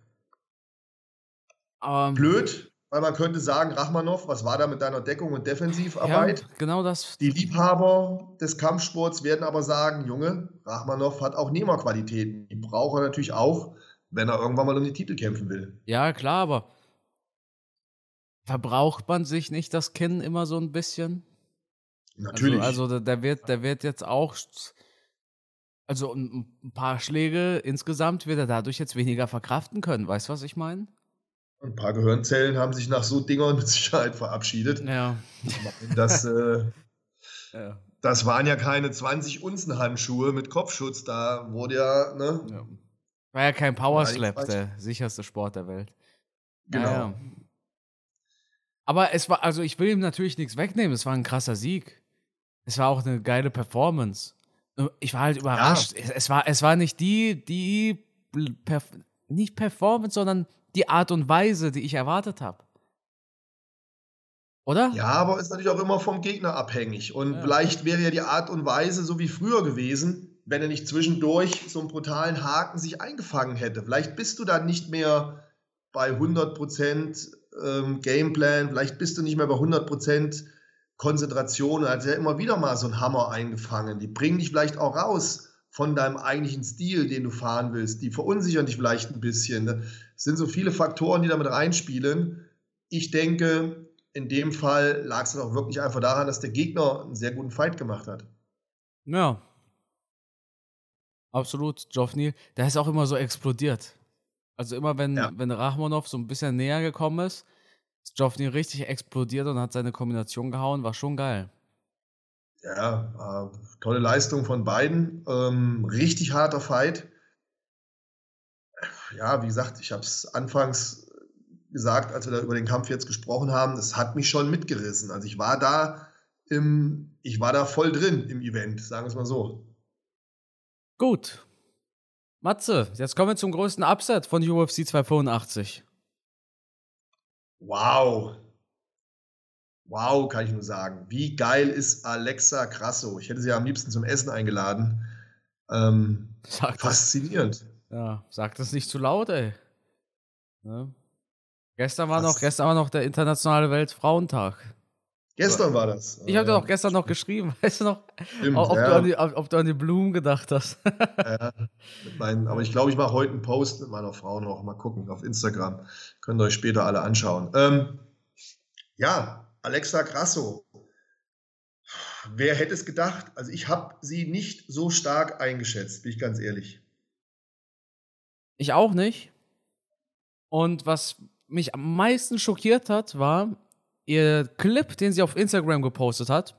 [SPEAKER 2] Um, Blöd, weil man könnte sagen, Rachmanov, was war da mit deiner Deckung und Defensivarbeit? Ja,
[SPEAKER 1] genau das.
[SPEAKER 2] Die Liebhaber des Kampfsports werden aber sagen, Junge, Rachmanov hat auch Nehmerqualitäten. Die braucht er natürlich auch, wenn er irgendwann mal um die Titel kämpfen will.
[SPEAKER 1] Ja, klar, aber Verbraucht man sich nicht das Kinn immer so ein bisschen?
[SPEAKER 2] Natürlich.
[SPEAKER 1] Also, also der, wird, der wird jetzt auch, also ein, paar Schläge insgesamt wird er dadurch jetzt weniger verkraften können. Weißt du, was ich meine?
[SPEAKER 2] Ein paar Gehirnzellen haben sich nach so Dingern mit Sicherheit verabschiedet.
[SPEAKER 1] Ja.
[SPEAKER 2] Das, äh, ja. das waren ja keine 20 Unzen Handschuhe mit Kopfschutz, da wurde ja, ne? Ja.
[SPEAKER 1] War ja kein Power Slap, der sicherste Sport der Welt.
[SPEAKER 2] Genau. Ja,
[SPEAKER 1] aber es war, also ich will ihm natürlich nichts wegnehmen. Es war ein krasser Sieg. Es war auch eine geile Performance. Ich war halt überrascht. Ja. Es, es, war, es war nicht die, die, perf nicht Performance, sondern die Art und Weise, die ich erwartet habe. Oder?
[SPEAKER 2] Ja, aber ist natürlich auch immer vom Gegner abhängig. Und ja. vielleicht wäre ja die Art und Weise so wie früher gewesen, wenn er nicht zwischendurch so einen brutalen Haken sich eingefangen hätte. Vielleicht bist du dann nicht mehr bei 100 Prozent ähm, Gameplan, vielleicht bist du nicht mehr bei 100% Konzentration. Er hat ja immer wieder mal so einen Hammer eingefangen. Die bringen dich vielleicht auch raus von deinem eigentlichen Stil, den du fahren willst. Die verunsichern dich vielleicht ein bisschen. Es sind so viele Faktoren, die damit reinspielen. Ich denke, in dem Fall lag es dann auch wirklich einfach daran, dass der Gegner einen sehr guten Fight gemacht hat.
[SPEAKER 1] Ja. Absolut, Geoff Neal. Der ist auch immer so explodiert. Also immer wenn, ja. wenn Rachmanov so ein bisschen näher gekommen ist, ist Geoff Neal richtig explodiert und hat seine Kombination gehauen, war schon geil.
[SPEAKER 2] Ja, äh, tolle Leistung von beiden. Ähm, richtig harter Fight. Ja, wie gesagt, ich habe es anfangs gesagt, als wir da über den Kampf jetzt gesprochen haben, es hat mich schon mitgerissen. Also ich war da im, ich war da voll drin im Event, sagen wir es mal so.
[SPEAKER 1] Gut. Matze, jetzt kommen wir zum größten Upset von UFC 285.
[SPEAKER 2] Wow. Wow, kann ich nur sagen. Wie geil ist Alexa Krasso? Ich hätte sie ja am liebsten zum Essen eingeladen. Ähm, faszinierend.
[SPEAKER 1] Ja, sag das nicht zu laut, ey. Ne? Gestern war noch, gestern war noch der internationale Weltfrauentag.
[SPEAKER 2] Gestern war das.
[SPEAKER 1] Ich habe dir auch gestern noch geschrieben, weißt du noch, Stimmt, ob, ja. du an die, ob, du an die Blumen gedacht hast.
[SPEAKER 2] ja, meinen, aber ich glaube, ich mache heute einen Post mit meiner Frau noch. Mal gucken auf Instagram. Könnt ihr euch später alle anschauen. Ähm, ja, Alexa Grasso. Wer hätte es gedacht? Also ich habe sie nicht so stark eingeschätzt, bin ich ganz ehrlich.
[SPEAKER 1] Ich auch nicht. Und was mich am meisten schockiert hat, war ihr Clip, den sie auf Instagram gepostet hat.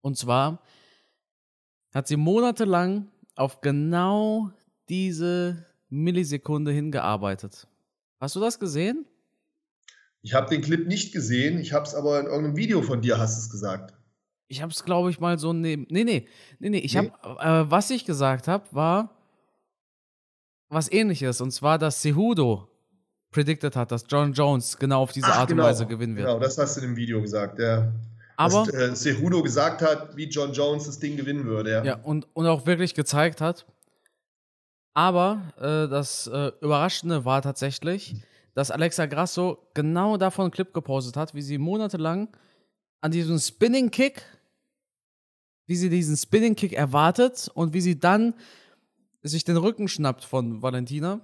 [SPEAKER 1] Und zwar hat sie monatelang auf genau diese Millisekunde hingearbeitet. Hast du das gesehen?
[SPEAKER 2] Ich habe den Clip nicht gesehen, ich habe es aber in irgendeinem Video von dir, hast es gesagt.
[SPEAKER 1] Ich habe es, glaube ich, mal so neben. Nee, nee, nee, nee. Ich nee? habe, äh, was ich gesagt habe, war was ähnliches. Und zwar, dass Cejudo predicted hat, dass John Jones genau auf diese Ach, Art genau, und Weise gewinnen wird.
[SPEAKER 2] Genau, das hast du in dem Video gesagt, ja.
[SPEAKER 1] Aber
[SPEAKER 2] dass, äh, Cejudo gesagt hat, wie John Jones das Ding gewinnen würde, ja.
[SPEAKER 1] Ja, und, und auch wirklich gezeigt hat. Aber äh, das äh, Überraschende war tatsächlich, dass Alexa Grasso genau davon einen Clip gepostet hat, wie sie monatelang an diesem Spinning Kick, wie sie diesen Spinning Kick erwartet und wie sie dann sich den Rücken schnappt von Valentina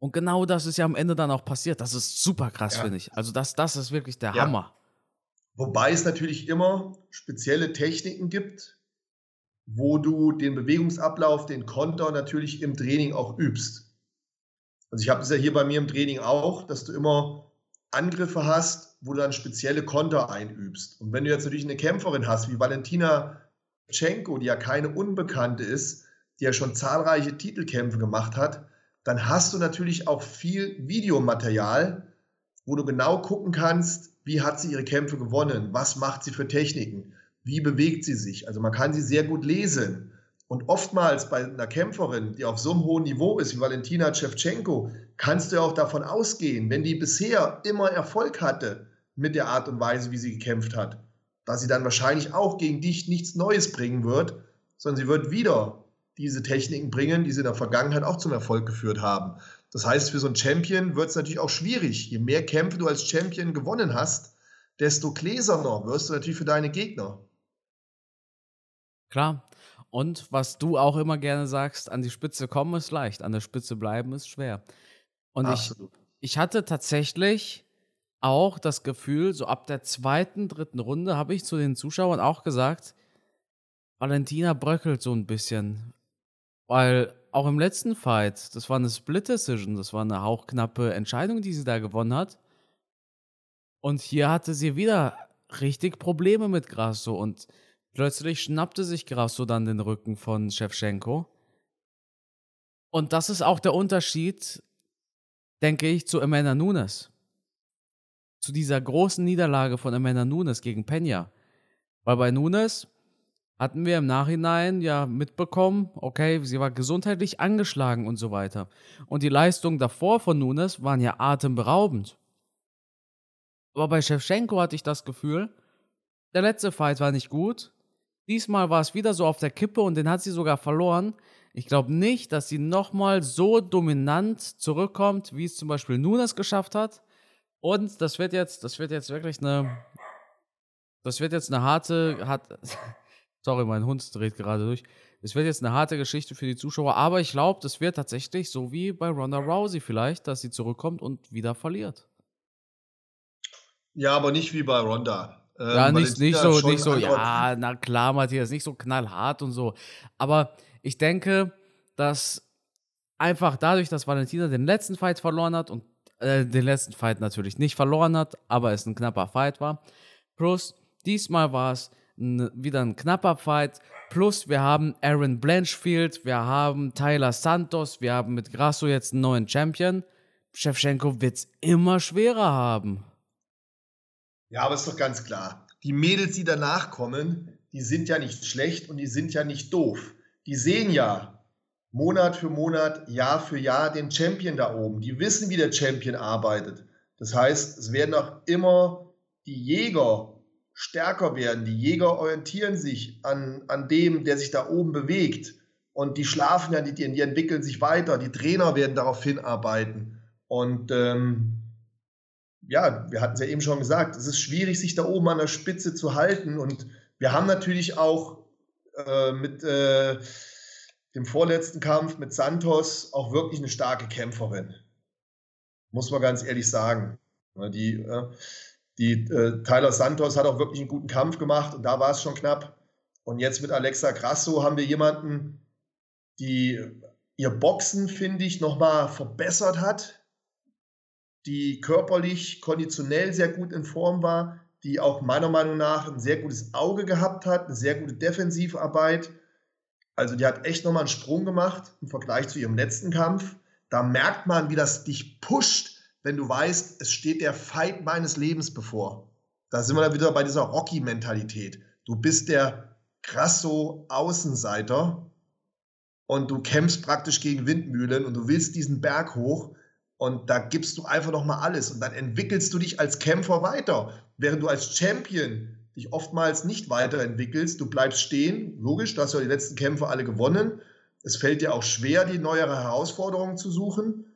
[SPEAKER 1] und genau das ist ja am Ende dann auch passiert. Das ist super krass, ja. finde ich. Also das, das ist wirklich der ja. Hammer.
[SPEAKER 2] Wobei es natürlich immer spezielle Techniken gibt, wo du den Bewegungsablauf, den Konter natürlich im Training auch übst. Also ich habe es ja hier bei mir im Training auch, dass du immer Angriffe hast, wo du dann spezielle Konter einübst. Und wenn du jetzt natürlich eine Kämpferin hast, wie Valentina Tschenko, die ja keine Unbekannte ist, die ja schon zahlreiche Titelkämpfe gemacht hat, dann hast du natürlich auch viel Videomaterial, wo du genau gucken kannst, wie hat sie ihre Kämpfe gewonnen, was macht sie für Techniken, wie bewegt sie sich. Also man kann sie sehr gut lesen. Und oftmals bei einer Kämpferin, die auf so einem hohen Niveau ist wie Valentina Shevchenko, kannst du ja auch davon ausgehen, wenn die bisher immer Erfolg hatte mit der Art und Weise, wie sie gekämpft hat, dass sie dann wahrscheinlich auch gegen dich nichts Neues bringen wird, sondern sie wird wieder diese Techniken bringen, die sie in der Vergangenheit auch zum Erfolg geführt haben. Das heißt, für so einen Champion wird es natürlich auch schwierig. Je mehr Kämpfe du als Champion gewonnen hast, desto gläserner wirst du natürlich für deine Gegner.
[SPEAKER 1] Klar. Und was du auch immer gerne sagst, an die Spitze kommen ist leicht, an der Spitze bleiben ist schwer. Und ich, ich hatte tatsächlich auch das Gefühl, so ab der zweiten, dritten Runde habe ich zu den Zuschauern auch gesagt, Valentina bröckelt so ein bisschen. Weil auch im letzten Fight, das war eine Split Decision, das war eine hauchknappe Entscheidung, die sie da gewonnen hat. Und hier hatte sie wieder richtig Probleme mit Grasso und plötzlich schnappte sich Grasso dann den Rücken von Shevchenko. Und das ist auch der Unterschied, denke ich, zu Amanda Nunes. Zu dieser großen Niederlage von Amanda Nunes gegen Pena. Weil bei Nunes hatten wir im Nachhinein ja mitbekommen, okay, sie war gesundheitlich angeschlagen und so weiter. Und die Leistungen davor von Nunes waren ja atemberaubend. Aber bei Shevchenko hatte ich das Gefühl, der letzte Fight war nicht gut. Diesmal war es wieder so auf der Kippe und den hat sie sogar verloren. Ich glaube nicht, dass sie nochmal so dominant zurückkommt, wie es zum Beispiel Nunes geschafft hat. Und das wird jetzt, das wird jetzt wirklich eine, das wird jetzt eine harte, hart, Sorry, mein Hund dreht gerade durch. Es wird jetzt eine harte Geschichte für die Zuschauer, aber ich glaube, das wird tatsächlich so wie bei Ronda Rousey vielleicht, dass sie zurückkommt und wieder verliert.
[SPEAKER 2] Ja, aber nicht wie bei Ronda.
[SPEAKER 1] Ähm, ja, nicht, nicht so, nicht so, ja, na klar, Matthias, nicht so knallhart und so. Aber ich denke, dass einfach dadurch, dass Valentina den letzten Fight verloren hat und äh, den letzten Fight natürlich nicht verloren hat, aber es ein knapper Fight war. Plus, diesmal war es wieder ein knapper Fight. Plus, wir haben Aaron Blanchfield, wir haben Tyler Santos, wir haben mit Grasso jetzt einen neuen Champion. Shevchenko wird es immer schwerer haben.
[SPEAKER 2] Ja, aber ist doch ganz klar. Die Mädels, die danach kommen, die sind ja nicht schlecht und die sind ja nicht doof. Die sehen ja Monat für Monat, Jahr für Jahr den Champion da oben. Die wissen, wie der Champion arbeitet. Das heißt, es werden auch immer die Jäger stärker werden. Die Jäger orientieren sich an, an dem, der sich da oben bewegt. Und die schlafen ja, die, die entwickeln sich weiter. Die Trainer werden darauf hinarbeiten. Und ähm, ja, wir hatten es ja eben schon gesagt, es ist schwierig, sich da oben an der Spitze zu halten. Und wir haben natürlich auch äh, mit äh, dem vorletzten Kampf mit Santos auch wirklich eine starke Kämpferin. Muss man ganz ehrlich sagen. Die, äh, die äh, Tyler Santos hat auch wirklich einen guten Kampf gemacht und da war es schon knapp. Und jetzt mit Alexa Grasso haben wir jemanden, die ihr Boxen, finde ich, nochmal verbessert hat, die körperlich, konditionell sehr gut in Form war, die auch meiner Meinung nach ein sehr gutes Auge gehabt hat, eine sehr gute Defensivarbeit. Also die hat echt nochmal einen Sprung gemacht im Vergleich zu ihrem letzten Kampf. Da merkt man, wie das dich pusht, wenn du weißt, es steht der Fight meines Lebens bevor. Da sind wir dann wieder bei dieser Rocky-Mentalität. Du bist der krasso Außenseiter und du kämpfst praktisch gegen Windmühlen und du willst diesen Berg hoch und da gibst du einfach noch mal alles und dann entwickelst du dich als Kämpfer weiter, während du als Champion dich oftmals nicht weiterentwickelst. Du bleibst stehen, logisch, du hast ja die letzten Kämpfe alle gewonnen. Es fällt dir auch schwer, die neuere Herausforderungen zu suchen.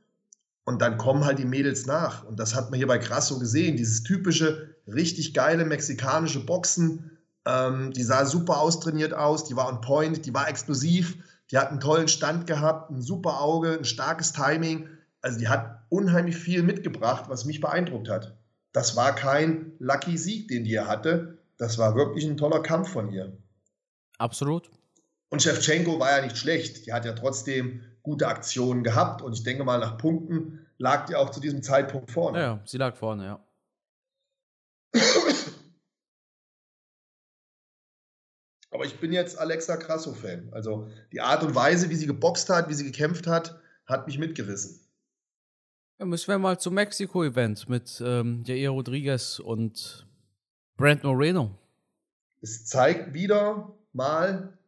[SPEAKER 2] Und dann kommen halt die Mädels nach. Und das hat man hier bei Grasso gesehen. Dieses typische, richtig geile mexikanische Boxen. Ähm, die sah super austrainiert aus, die war on point, die war explosiv, die hat einen tollen Stand gehabt, ein super Auge, ein starkes Timing. Also die hat unheimlich viel mitgebracht, was mich beeindruckt hat. Das war kein Lucky Sieg, den die hatte. Das war wirklich ein toller Kampf von ihr.
[SPEAKER 1] Absolut.
[SPEAKER 2] Und Shevchenko war ja nicht schlecht. Die hat ja trotzdem gute Aktionen gehabt und ich denke mal, nach Punkten lag die auch zu diesem Zeitpunkt vorne.
[SPEAKER 1] Ja, sie lag vorne, ja.
[SPEAKER 2] Aber ich bin jetzt Alexa Krasso-Fan. Also die Art und Weise, wie sie geboxt hat, wie sie gekämpft hat, hat mich mitgerissen.
[SPEAKER 1] Ja, müssen wir mal zum Mexiko-Event mit ähm, Jair Rodriguez und Brent Moreno.
[SPEAKER 2] Es zeigt wieder mal,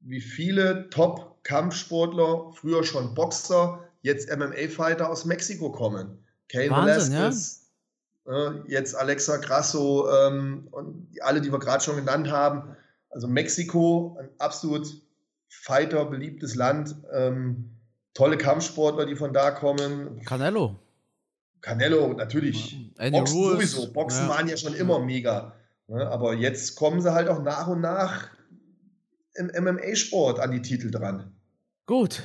[SPEAKER 2] wie viele Top Kampfsportler, früher schon Boxer, jetzt MMA-Fighter aus Mexiko kommen. Kane Wahnsinn, Velasquez, ja? äh, jetzt Alexa Grasso ähm, und alle, die wir gerade schon genannt haben. Also Mexiko, ein absolut Fighter, beliebtes Land. Ähm, tolle Kampfsportler, die von da kommen.
[SPEAKER 1] Canelo.
[SPEAKER 2] Canelo, natürlich. Andy Boxen Rules. sowieso. Boxen ja. waren ja schon immer mega. Ne? Aber jetzt kommen sie halt auch nach und nach im MMA-Sport an die Titel dran.
[SPEAKER 1] Gut.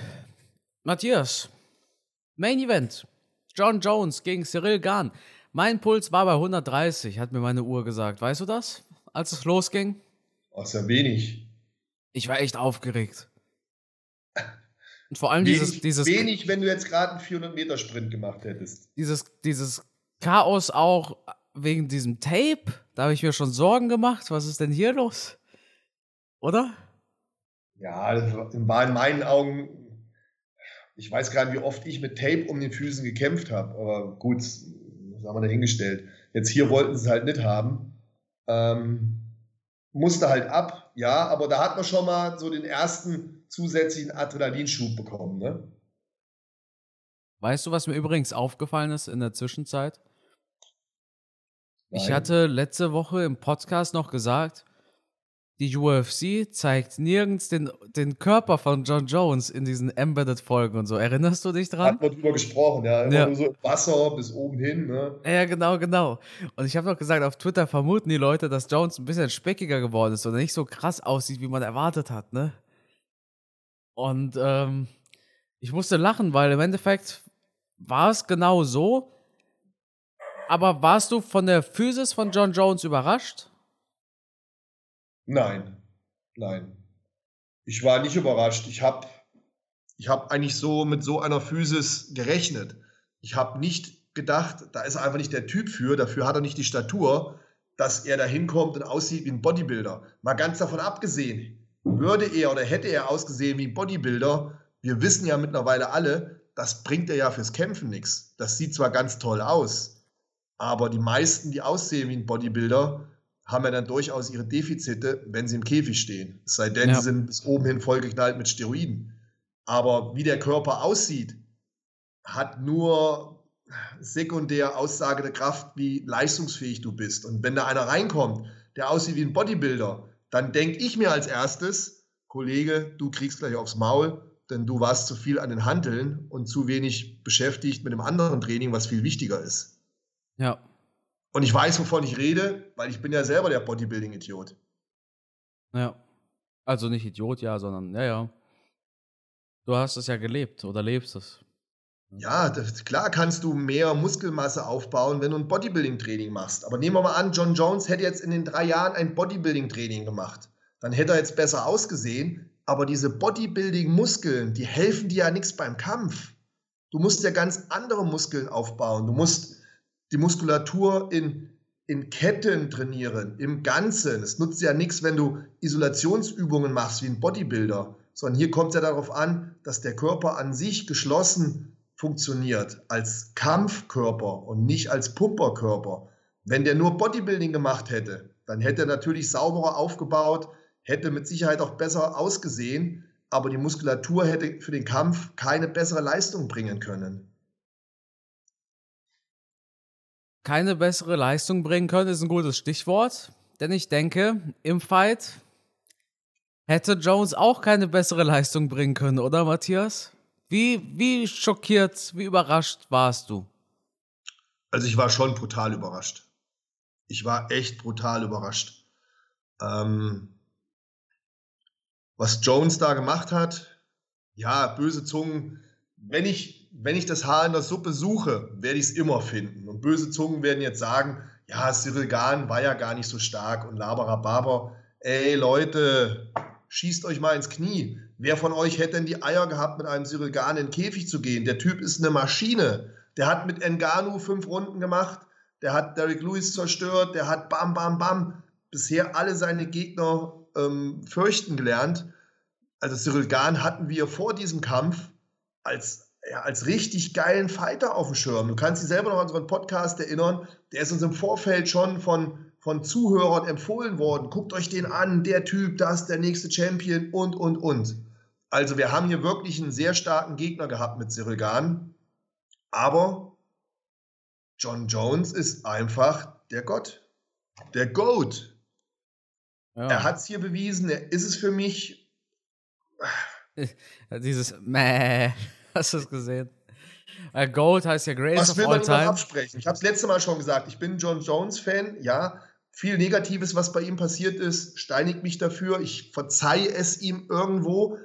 [SPEAKER 1] Matthias. Main Event. John Jones gegen Cyril Gahn. Mein Puls war bei 130, hat mir meine Uhr gesagt. Weißt du das, als es losging?
[SPEAKER 2] Ach, sehr wenig.
[SPEAKER 1] Ich war echt aufgeregt. Und vor allem
[SPEAKER 2] wenig,
[SPEAKER 1] dieses, dieses.
[SPEAKER 2] Wenig, wenn du jetzt gerade einen 400-Meter-Sprint gemacht hättest.
[SPEAKER 1] Dieses, dieses Chaos auch wegen diesem Tape. Da habe ich mir schon Sorgen gemacht. Was ist denn hier los? Oder?
[SPEAKER 2] Ja, das war in meinen Augen, ich weiß nicht, wie oft ich mit Tape um den Füßen gekämpft habe, aber gut, das haben wir dahingestellt. Jetzt hier wollten sie es halt nicht haben. Ähm, musste halt ab, ja, aber da hat man schon mal so den ersten zusätzlichen Adrenalinschub bekommen, ne?
[SPEAKER 1] Weißt du, was mir übrigens aufgefallen ist in der Zwischenzeit? Nein. Ich hatte letzte Woche im Podcast noch gesagt, die UFC zeigt nirgends den, den Körper von John Jones in diesen Embedded-Folgen und so. Erinnerst du dich dran?
[SPEAKER 2] Hat man drüber gesprochen, ja. Immer ja. nur so Wasser bis oben hin, ne?
[SPEAKER 1] Ja, genau, genau. Und ich habe noch gesagt, auf Twitter vermuten die Leute, dass Jones ein bisschen speckiger geworden ist oder nicht so krass aussieht, wie man erwartet hat, ne? Und ähm, ich musste lachen, weil im Endeffekt war es genau so. Aber warst du von der Physis von John Jones überrascht?
[SPEAKER 2] Nein, nein. Ich war nicht überrascht. Ich habe ich hab eigentlich so mit so einer Physis gerechnet. Ich habe nicht gedacht, da ist er einfach nicht der Typ für, dafür hat er nicht die Statur, dass er da hinkommt und aussieht wie ein Bodybuilder. Mal ganz davon abgesehen, würde er oder hätte er ausgesehen wie ein Bodybuilder, wir wissen ja mittlerweile alle, das bringt er ja fürs Kämpfen nichts. Das sieht zwar ganz toll aus, aber die meisten, die aussehen wie ein Bodybuilder, haben ja dann durchaus ihre Defizite, wenn sie im Käfig stehen. Es sei denn, ja. sie sind bis oben hin vollgeknallt mit Steroiden. Aber wie der Körper aussieht, hat nur sekundär Aussage der Kraft, wie leistungsfähig du bist. Und wenn da einer reinkommt, der aussieht wie ein Bodybuilder, dann denke ich mir als erstes, Kollege, du kriegst gleich aufs Maul, denn du warst zu viel an den Handeln und zu wenig beschäftigt mit einem anderen Training, was viel wichtiger ist.
[SPEAKER 1] Ja.
[SPEAKER 2] Und ich weiß, wovon ich rede, weil ich bin ja selber der Bodybuilding-Idiot.
[SPEAKER 1] Ja. Also nicht Idiot, ja, sondern, ja, ja. Du hast es ja gelebt oder lebst es.
[SPEAKER 2] Ja, das, klar kannst du mehr Muskelmasse aufbauen, wenn du ein Bodybuilding-Training machst. Aber nehmen wir mal an, John Jones hätte jetzt in den drei Jahren ein Bodybuilding-Training gemacht. Dann hätte er jetzt besser ausgesehen. Aber diese Bodybuilding-Muskeln, die helfen dir ja nichts beim Kampf. Du musst ja ganz andere Muskeln aufbauen. Du musst die Muskulatur in, in Ketten trainieren, im Ganzen. Es nutzt ja nichts, wenn du Isolationsübungen machst wie ein Bodybuilder, sondern hier kommt es ja darauf an, dass der Körper an sich geschlossen funktioniert, als Kampfkörper und nicht als Pumperkörper. Wenn der nur Bodybuilding gemacht hätte, dann hätte er natürlich sauberer aufgebaut, hätte mit Sicherheit auch besser ausgesehen, aber die Muskulatur hätte für den Kampf keine bessere Leistung bringen können.
[SPEAKER 1] keine bessere Leistung bringen können, ist ein gutes Stichwort. Denn ich denke, im Fight hätte Jones auch keine bessere Leistung bringen können, oder Matthias? Wie, wie schockiert, wie überrascht warst du?
[SPEAKER 2] Also ich war schon brutal überrascht. Ich war echt brutal überrascht. Ähm, was Jones da gemacht hat, ja, böse Zungen, wenn ich wenn ich das Haar in der Suppe suche, werde ich es immer finden. Und böse Zungen werden jetzt sagen, ja, Cyril Gahn war ja gar nicht so stark und Laberababer. Ey Leute, schießt euch mal ins Knie. Wer von euch hätte denn die Eier gehabt, mit einem Cyril Gahn in den Käfig zu gehen? Der Typ ist eine Maschine. Der hat mit Enganu fünf Runden gemacht. Der hat Derek Lewis zerstört. Der hat bam, bam, bam bisher alle seine Gegner ähm, fürchten gelernt. Also Cyril Gahn hatten wir vor diesem Kampf als ja, als richtig geilen Fighter auf dem Schirm. Du kannst dich selber noch an unseren Podcast erinnern. Der ist uns im Vorfeld schon von, von Zuhörern empfohlen worden. Guckt euch den an, der Typ, das, der nächste Champion und, und, und. Also wir haben hier wirklich einen sehr starken Gegner gehabt mit Cyril Gahn. Aber John Jones ist einfach der Gott. Der Goat. Ja. Er hat es hier bewiesen, er ist es für mich.
[SPEAKER 1] Dieses Mäh. Hast du es gesehen? Uh, Gold heißt ja Greatest
[SPEAKER 2] Was will man time. absprechen? Ich habe es letzte Mal schon gesagt, ich bin John Jones-Fan, ja. Viel Negatives, was bei ihm passiert ist, steinigt mich dafür. Ich verzeihe es ihm irgendwo,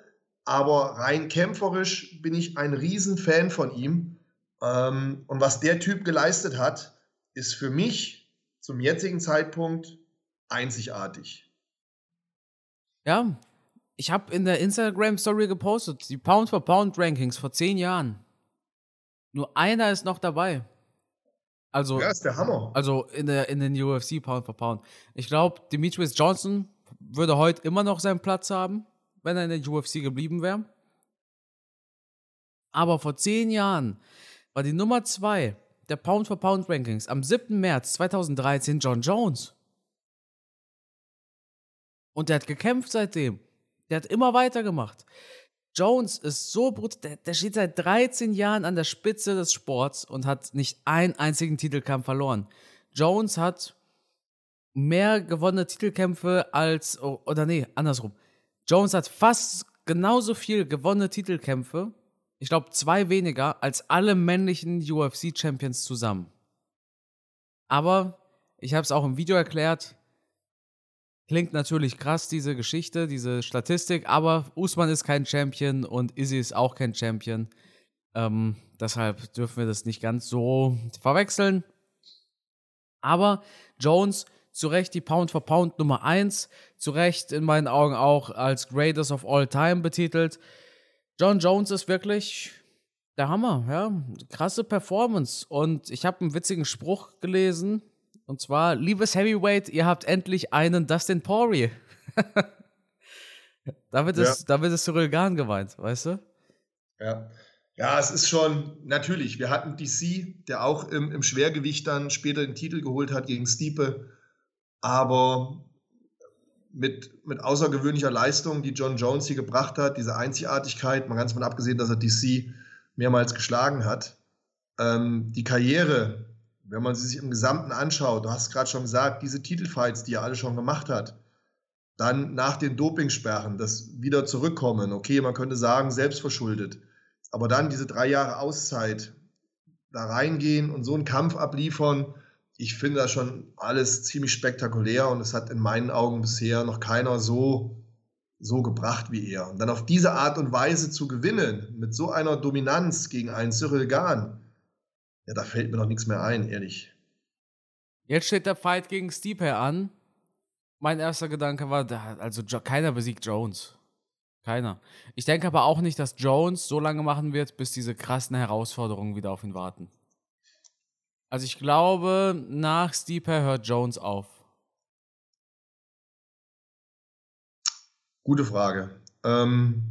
[SPEAKER 2] aber rein kämpferisch bin ich ein Riesenfan von ihm. Ähm, und was der Typ geleistet hat, ist für mich zum jetzigen Zeitpunkt einzigartig.
[SPEAKER 1] Ja, ich habe in der Instagram-Story gepostet, die Pound-for-Pound-Rankings vor zehn Jahren. Nur einer ist noch dabei. Also,
[SPEAKER 2] ja, ist der Hammer.
[SPEAKER 1] Also in, der, in den UFC Pound for Pound. Ich glaube, Demetrius Johnson würde heute immer noch seinen Platz haben, wenn er in der UFC geblieben wäre. Aber vor zehn Jahren war die Nummer zwei der Pound for Pound Rankings am 7. März 2013 John Jones. Und der hat gekämpft seitdem. Der hat immer weitergemacht. Jones ist so brutal, der, der, steht seit 13 Jahren an der Spitze des Sports und hat nicht einen einzigen Titelkampf verloren. Jones hat mehr gewonnene Titelkämpfe als, oh, oder nee, andersrum. Jones hat fast genauso viel gewonnene Titelkämpfe, ich glaube zwei weniger, als alle männlichen UFC-Champions zusammen. Aber, ich habe es auch im Video erklärt, Klingt natürlich krass, diese Geschichte, diese Statistik, aber Usman ist kein Champion und Izzy ist auch kein Champion. Ähm, deshalb dürfen wir das nicht ganz so verwechseln. Aber Jones zu Recht die Pound for Pound Nummer 1, zu Recht in meinen Augen auch als Greatest of All Time betitelt. John Jones ist wirklich der Hammer, ja. Krasse Performance. Und ich habe einen witzigen Spruch gelesen. Und zwar, liebes Heavyweight, ihr habt endlich einen Dustin Poirier. damit, ja. ist, damit ist Cyril Gahn gemeint, weißt du?
[SPEAKER 2] Ja. Ja, es ist schon, natürlich, wir hatten DC, der auch im, im Schwergewicht dann später den Titel geholt hat gegen Stiepe, aber mit, mit außergewöhnlicher Leistung, die John Jones hier gebracht hat, diese Einzigartigkeit, mal ganz von abgesehen, dass er DC mehrmals geschlagen hat. Ähm, die Karriere, wenn man sie sich im Gesamten anschaut, du hast gerade schon gesagt, diese Titelfights, die er alle schon gemacht hat, dann nach den Dopingsperren, das wieder zurückkommen, okay, man könnte sagen, selbstverschuldet, aber dann diese drei Jahre Auszeit, da reingehen und so einen Kampf abliefern, ich finde das schon alles ziemlich spektakulär und es hat in meinen Augen bisher noch keiner so so gebracht wie er. Und dann auf diese Art und Weise zu gewinnen, mit so einer Dominanz gegen einen Cyril Gahn, ja, da fällt mir noch nichts mehr ein, ehrlich.
[SPEAKER 1] Jetzt steht der Fight gegen Stipe an. Mein erster Gedanke war, also keiner besiegt Jones. Keiner. Ich denke aber auch nicht, dass Jones so lange machen wird, bis diese krassen Herausforderungen wieder auf ihn warten. Also ich glaube, nach Stipe hört Jones auf.
[SPEAKER 2] Gute Frage. Ähm,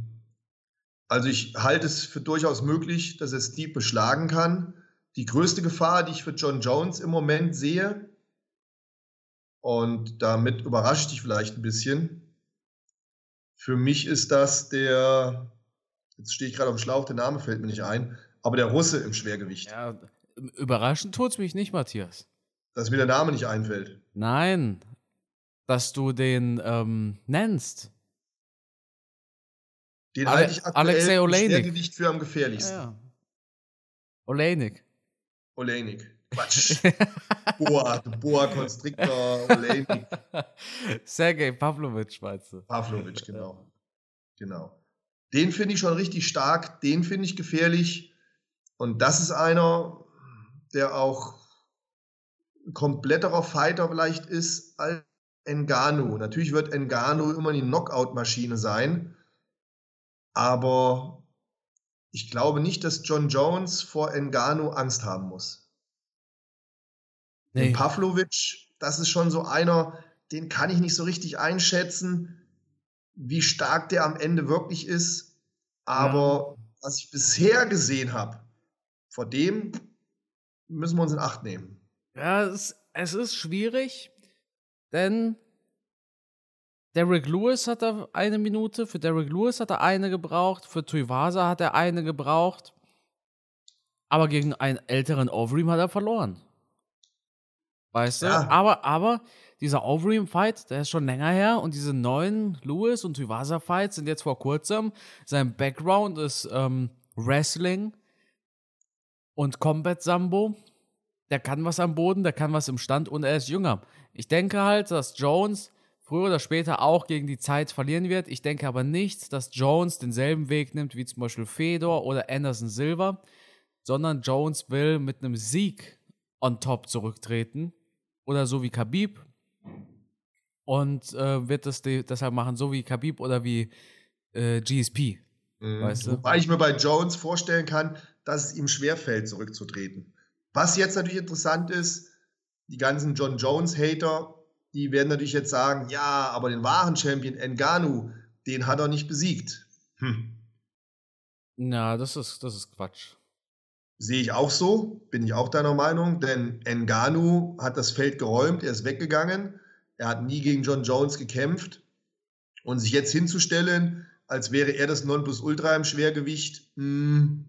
[SPEAKER 2] also ich halte es für durchaus möglich, dass er Steve beschlagen kann. Die größte Gefahr, die ich für John Jones im Moment sehe, und damit überrascht dich vielleicht ein bisschen, für mich ist das der, jetzt stehe ich gerade auf dem Schlauch, der Name fällt mir nicht ein, aber der Russe im Schwergewicht.
[SPEAKER 1] Ja, überraschend tut es mich nicht, Matthias.
[SPEAKER 2] Dass mir der Name nicht einfällt.
[SPEAKER 1] Nein, dass du den ähm, nennst.
[SPEAKER 2] Den Ale halte ich aktuell Alexei Oleinik. Schwergewicht für am gefährlichsten. Ja, ja.
[SPEAKER 1] Oleinik.
[SPEAKER 2] Oleinik. Quatsch. Boa, Boa Constrictor, Oleinik.
[SPEAKER 1] Sergej Pavlovic, meinst du?
[SPEAKER 2] Pavlovic, genau. Genau. Den finde ich schon richtig stark, den finde ich gefährlich. Und das ist einer, der auch kompletterer Fighter vielleicht ist als Engano. Natürlich wird Engano immer die Knockout-Maschine sein. Aber ich glaube nicht, dass John Jones vor Engano Angst haben muss. Nee. Pavlovic, das ist schon so einer, den kann ich nicht so richtig einschätzen, wie stark der am Ende wirklich ist. Aber ja. was ich bisher gesehen habe, vor dem müssen wir uns in Acht nehmen.
[SPEAKER 1] Ja, es, es ist schwierig, denn Derek Lewis hat er eine Minute, für Derek Lewis hat er eine gebraucht, für Tuivasa hat er eine gebraucht. Aber gegen einen älteren Overeem hat er verloren. Weißt ja. du? Aber, aber dieser Overeem-Fight, der ist schon länger her und diese neuen Lewis und Tuivasa-Fights sind jetzt vor kurzem. Sein Background ist ähm, Wrestling und Combat Sambo. Der kann was am Boden, der kann was im Stand und er ist jünger. Ich denke halt, dass Jones früher oder später auch gegen die Zeit verlieren wird. Ich denke aber nicht, dass Jones denselben Weg nimmt wie zum Beispiel Fedor oder Anderson Silva, sondern Jones will mit einem Sieg on top zurücktreten oder so wie Khabib und äh, wird das deshalb machen, so wie Khabib oder wie äh, GSP.
[SPEAKER 2] Mhm. Weißt du? Wobei ich mir bei Jones vorstellen kann, dass es ihm schwerfällt, zurückzutreten. Was jetzt natürlich interessant ist, die ganzen John Jones-Hater die werden natürlich jetzt sagen, ja, aber den wahren Champion Enganu, den hat er nicht besiegt. Hm.
[SPEAKER 1] Na, das ist, das ist Quatsch.
[SPEAKER 2] Sehe ich auch so, bin ich auch deiner Meinung, denn Enganu hat das Feld geräumt, er ist weggegangen, er hat nie gegen John Jones gekämpft und sich jetzt hinzustellen, als wäre er das Nonplusultra im Schwergewicht, mh, hm,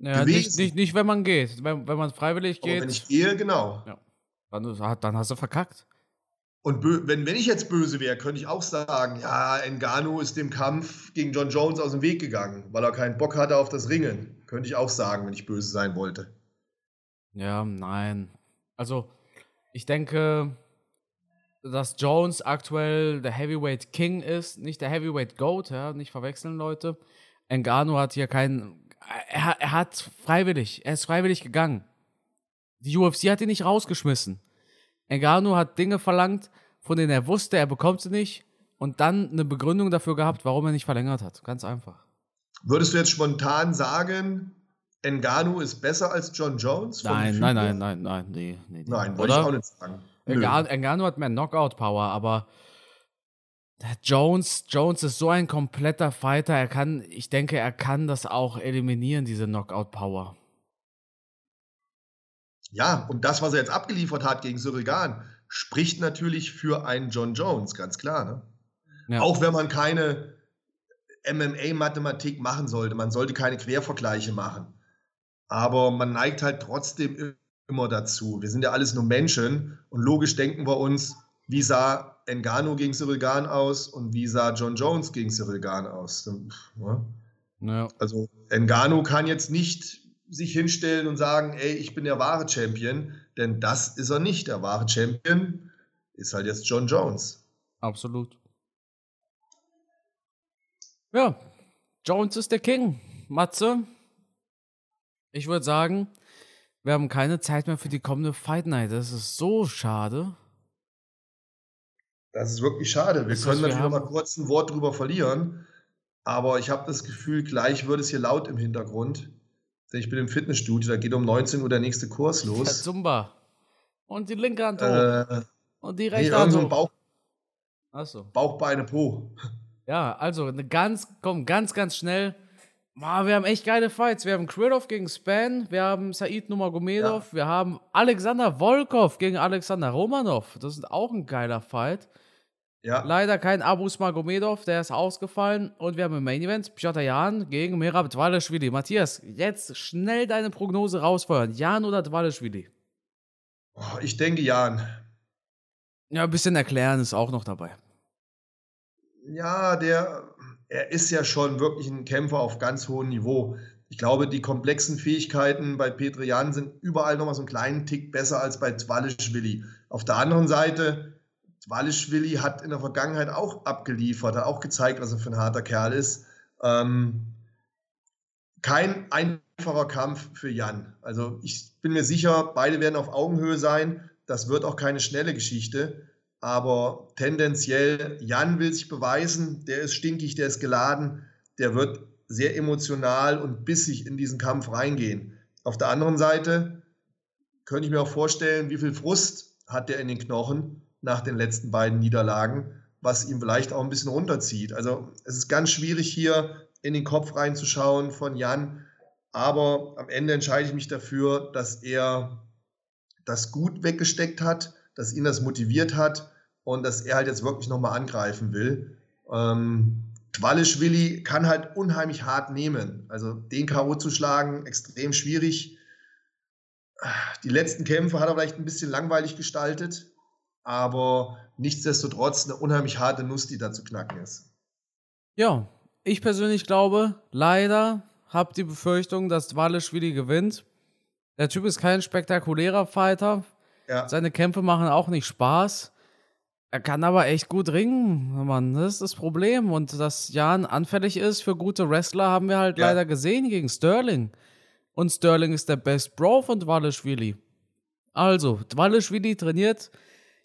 [SPEAKER 1] ja, nicht, nicht, nicht, wenn man geht, wenn, wenn man freiwillig geht. Aber
[SPEAKER 2] wenn ich gehe, genau. Ja.
[SPEAKER 1] Dann, dann hast du verkackt.
[SPEAKER 2] Und wenn, wenn ich jetzt böse wäre, könnte ich auch sagen, ja, Engano ist dem Kampf gegen John Jones aus dem Weg gegangen, weil er keinen Bock hatte auf das Ringen. Könnte ich auch sagen, wenn ich böse sein wollte.
[SPEAKER 1] Ja, nein. Also, ich denke, dass Jones aktuell der Heavyweight King ist, nicht der Heavyweight Goat, ja, nicht verwechseln, Leute. Engano hat hier keinen. Er, er hat freiwillig, er ist freiwillig gegangen. Die UFC hat ihn nicht rausgeschmissen. Engano hat Dinge verlangt, von denen er wusste, er bekommt sie nicht und dann eine Begründung dafür gehabt, warum er nicht verlängert hat. Ganz einfach.
[SPEAKER 2] Würdest du jetzt spontan sagen, Engano ist besser als John Jones?
[SPEAKER 1] Nein, nein, nein, nein, nein, nee,
[SPEAKER 2] nee. Nein, wollte ich auch nicht sagen.
[SPEAKER 1] Engano hat mehr Knockout-Power, aber Jones, Jones ist so ein kompletter Fighter. Er kann, ich denke, er kann das auch eliminieren, diese Knockout-Power.
[SPEAKER 2] Ja, und das, was er jetzt abgeliefert hat gegen Surrigan, spricht natürlich für einen John Jones, ganz klar. Ne? Ja. Auch wenn man keine MMA-Mathematik machen sollte. Man sollte keine Quervergleiche machen. Aber man neigt halt trotzdem immer dazu. Wir sind ja alles nur Menschen und logisch denken wir uns, wie sah Engano gegen Cyril Gahn aus und wie sah John Jones gegen Cyril Gahn aus? Ja. Ja. Also Engano kann jetzt nicht sich hinstellen und sagen, ey, ich bin der wahre Champion, denn das ist er nicht. Der wahre Champion ist halt jetzt John Jones.
[SPEAKER 1] Absolut. Ja, Jones ist der King. Matze, ich würde sagen, wir haben keine Zeit mehr für die kommende Fight Night. Das ist so schade.
[SPEAKER 2] Das ist wirklich schade. Wir das können natürlich noch mal kurz ein Wort drüber verlieren, aber ich habe das Gefühl, gleich wird es hier laut im Hintergrund. Denn ich bin im Fitnessstudio, da geht um 19 Uhr der nächste Kurs los. Der
[SPEAKER 1] Zumba. Und die linke Hand hoch. Äh, und die rechte
[SPEAKER 2] nee,
[SPEAKER 1] Hand
[SPEAKER 2] hoch. Bauch, Achso. Bauch, Beine, Po.
[SPEAKER 1] Ja, also eine ganz, komm, ganz, ganz schnell. Oh, wir haben echt geile Fights. Wir haben Krylov gegen Span, wir haben Said Numagomedov, ja. wir haben Alexander Volkov gegen Alexander Romanov. Das ist auch ein geiler Fight. Ja. Leider kein Abus Magomedov, der ist ausgefallen. Und wir haben im Main Event Piotr Jan gegen Merab Dvalishvili. Matthias, jetzt schnell deine Prognose rausfeuern. Jan oder Dvalishvili?
[SPEAKER 2] Oh, ich denke Jan.
[SPEAKER 1] Ja, ein bisschen erklären ist auch noch dabei.
[SPEAKER 2] Ja, der, er ist ja schon wirklich ein Kämpfer auf ganz hohem Niveau. Ich glaube, die komplexen Fähigkeiten bei Petr Jan sind überall nochmal so einen kleinen Tick besser als bei Dvalishvili. Auf der anderen Seite Walischwili hat in der Vergangenheit auch abgeliefert, hat auch gezeigt, was er für ein harter Kerl ist. Ähm, kein einfacher Kampf für Jan. Also ich bin mir sicher, beide werden auf Augenhöhe sein. Das wird auch keine schnelle Geschichte. Aber tendenziell, Jan will sich beweisen, der ist stinkig, der ist geladen, der wird sehr emotional und bissig in diesen Kampf reingehen. Auf der anderen Seite könnte ich mir auch vorstellen, wie viel Frust hat der in den Knochen nach den letzten beiden Niederlagen, was ihm vielleicht auch ein bisschen runterzieht. Also es ist ganz schwierig hier in den Kopf reinzuschauen von Jan, aber am Ende entscheide ich mich dafür, dass er das gut weggesteckt hat, dass ihn das motiviert hat und dass er halt jetzt wirklich nochmal angreifen will. Ähm, Qualischwili kann halt unheimlich hart nehmen. Also den K.O. zu schlagen, extrem schwierig. Die letzten Kämpfe hat er vielleicht ein bisschen langweilig gestaltet aber nichtsdestotrotz eine unheimlich harte Nuss, die da zu knacken ist.
[SPEAKER 1] Ja, ich persönlich glaube, leider habe die Befürchtung, dass Dvalishvili gewinnt. Der Typ ist kein spektakulärer Fighter. Ja. Seine Kämpfe machen auch nicht Spaß. Er kann aber echt gut ringen, Mann. Das ist das Problem. Und dass Jan anfällig ist für gute Wrestler, haben wir halt ja. leider gesehen gegen Sterling. Und Sterling ist der Best Bro von Dvalishvili. Also, Dvalishvili trainiert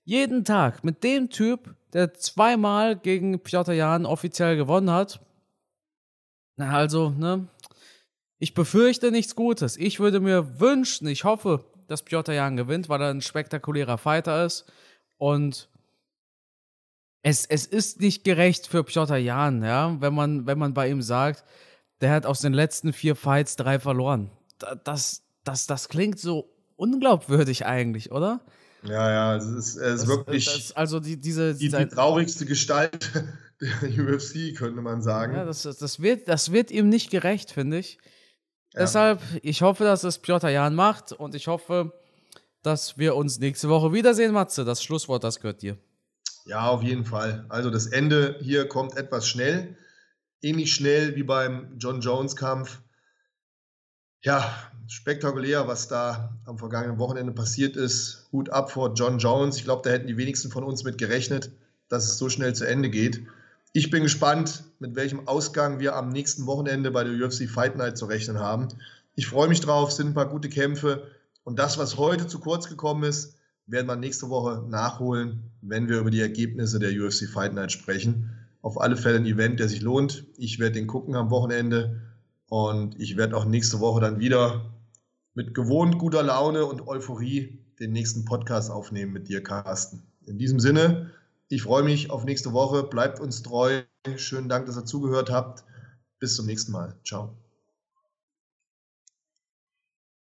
[SPEAKER 1] jeden Tag mit dem Typ, der zweimal gegen Piotr Jan offiziell gewonnen hat. Na, also, ne? Ich befürchte nichts Gutes. Ich würde mir wünschen, ich hoffe, dass Piotr Jan gewinnt, weil er ein spektakulärer Fighter ist. Und es, es ist nicht gerecht für Piotr Jan, ja, wenn man, wenn man bei ihm sagt, der hat aus den letzten vier Fights drei verloren. Das, das, das klingt so unglaubwürdig eigentlich, oder?
[SPEAKER 2] Ja, ja, es ist, es das, wirklich
[SPEAKER 1] das, also die, diese,
[SPEAKER 2] die, die, traurigste Gestalt der UFC, könnte man sagen.
[SPEAKER 1] Ja, das, das, wird, das wird ihm nicht gerecht, finde ich. Ja. Deshalb, ich hoffe, dass es Piotr Jan macht und ich hoffe, dass wir uns nächste Woche wiedersehen, Matze. Das Schlusswort, das gehört dir.
[SPEAKER 2] Ja, auf jeden Fall. Also das Ende hier kommt etwas schnell. Ähnlich schnell wie beim John Jones-Kampf. Ja, spektakulär, was da am vergangenen Wochenende passiert ist. Hut ab vor John Jones. Ich glaube, da hätten die wenigsten von uns mit gerechnet, dass es so schnell zu Ende geht. Ich bin gespannt, mit welchem Ausgang wir am nächsten Wochenende bei der UFC Fight Night zu rechnen haben. Ich freue mich drauf, sind ein paar gute Kämpfe. Und das, was heute zu kurz gekommen ist, werden wir nächste Woche nachholen, wenn wir über die Ergebnisse der UFC Fight Night sprechen. Auf alle Fälle ein Event, der sich lohnt. Ich werde den gucken am Wochenende und ich werde auch nächste Woche dann wieder mit gewohnt guter Laune und Euphorie den nächsten Podcast aufnehmen mit dir, Carsten. In diesem Sinne, ich freue mich auf nächste Woche. Bleibt uns treu. Schönen Dank, dass ihr zugehört habt. Bis zum nächsten Mal. Ciao.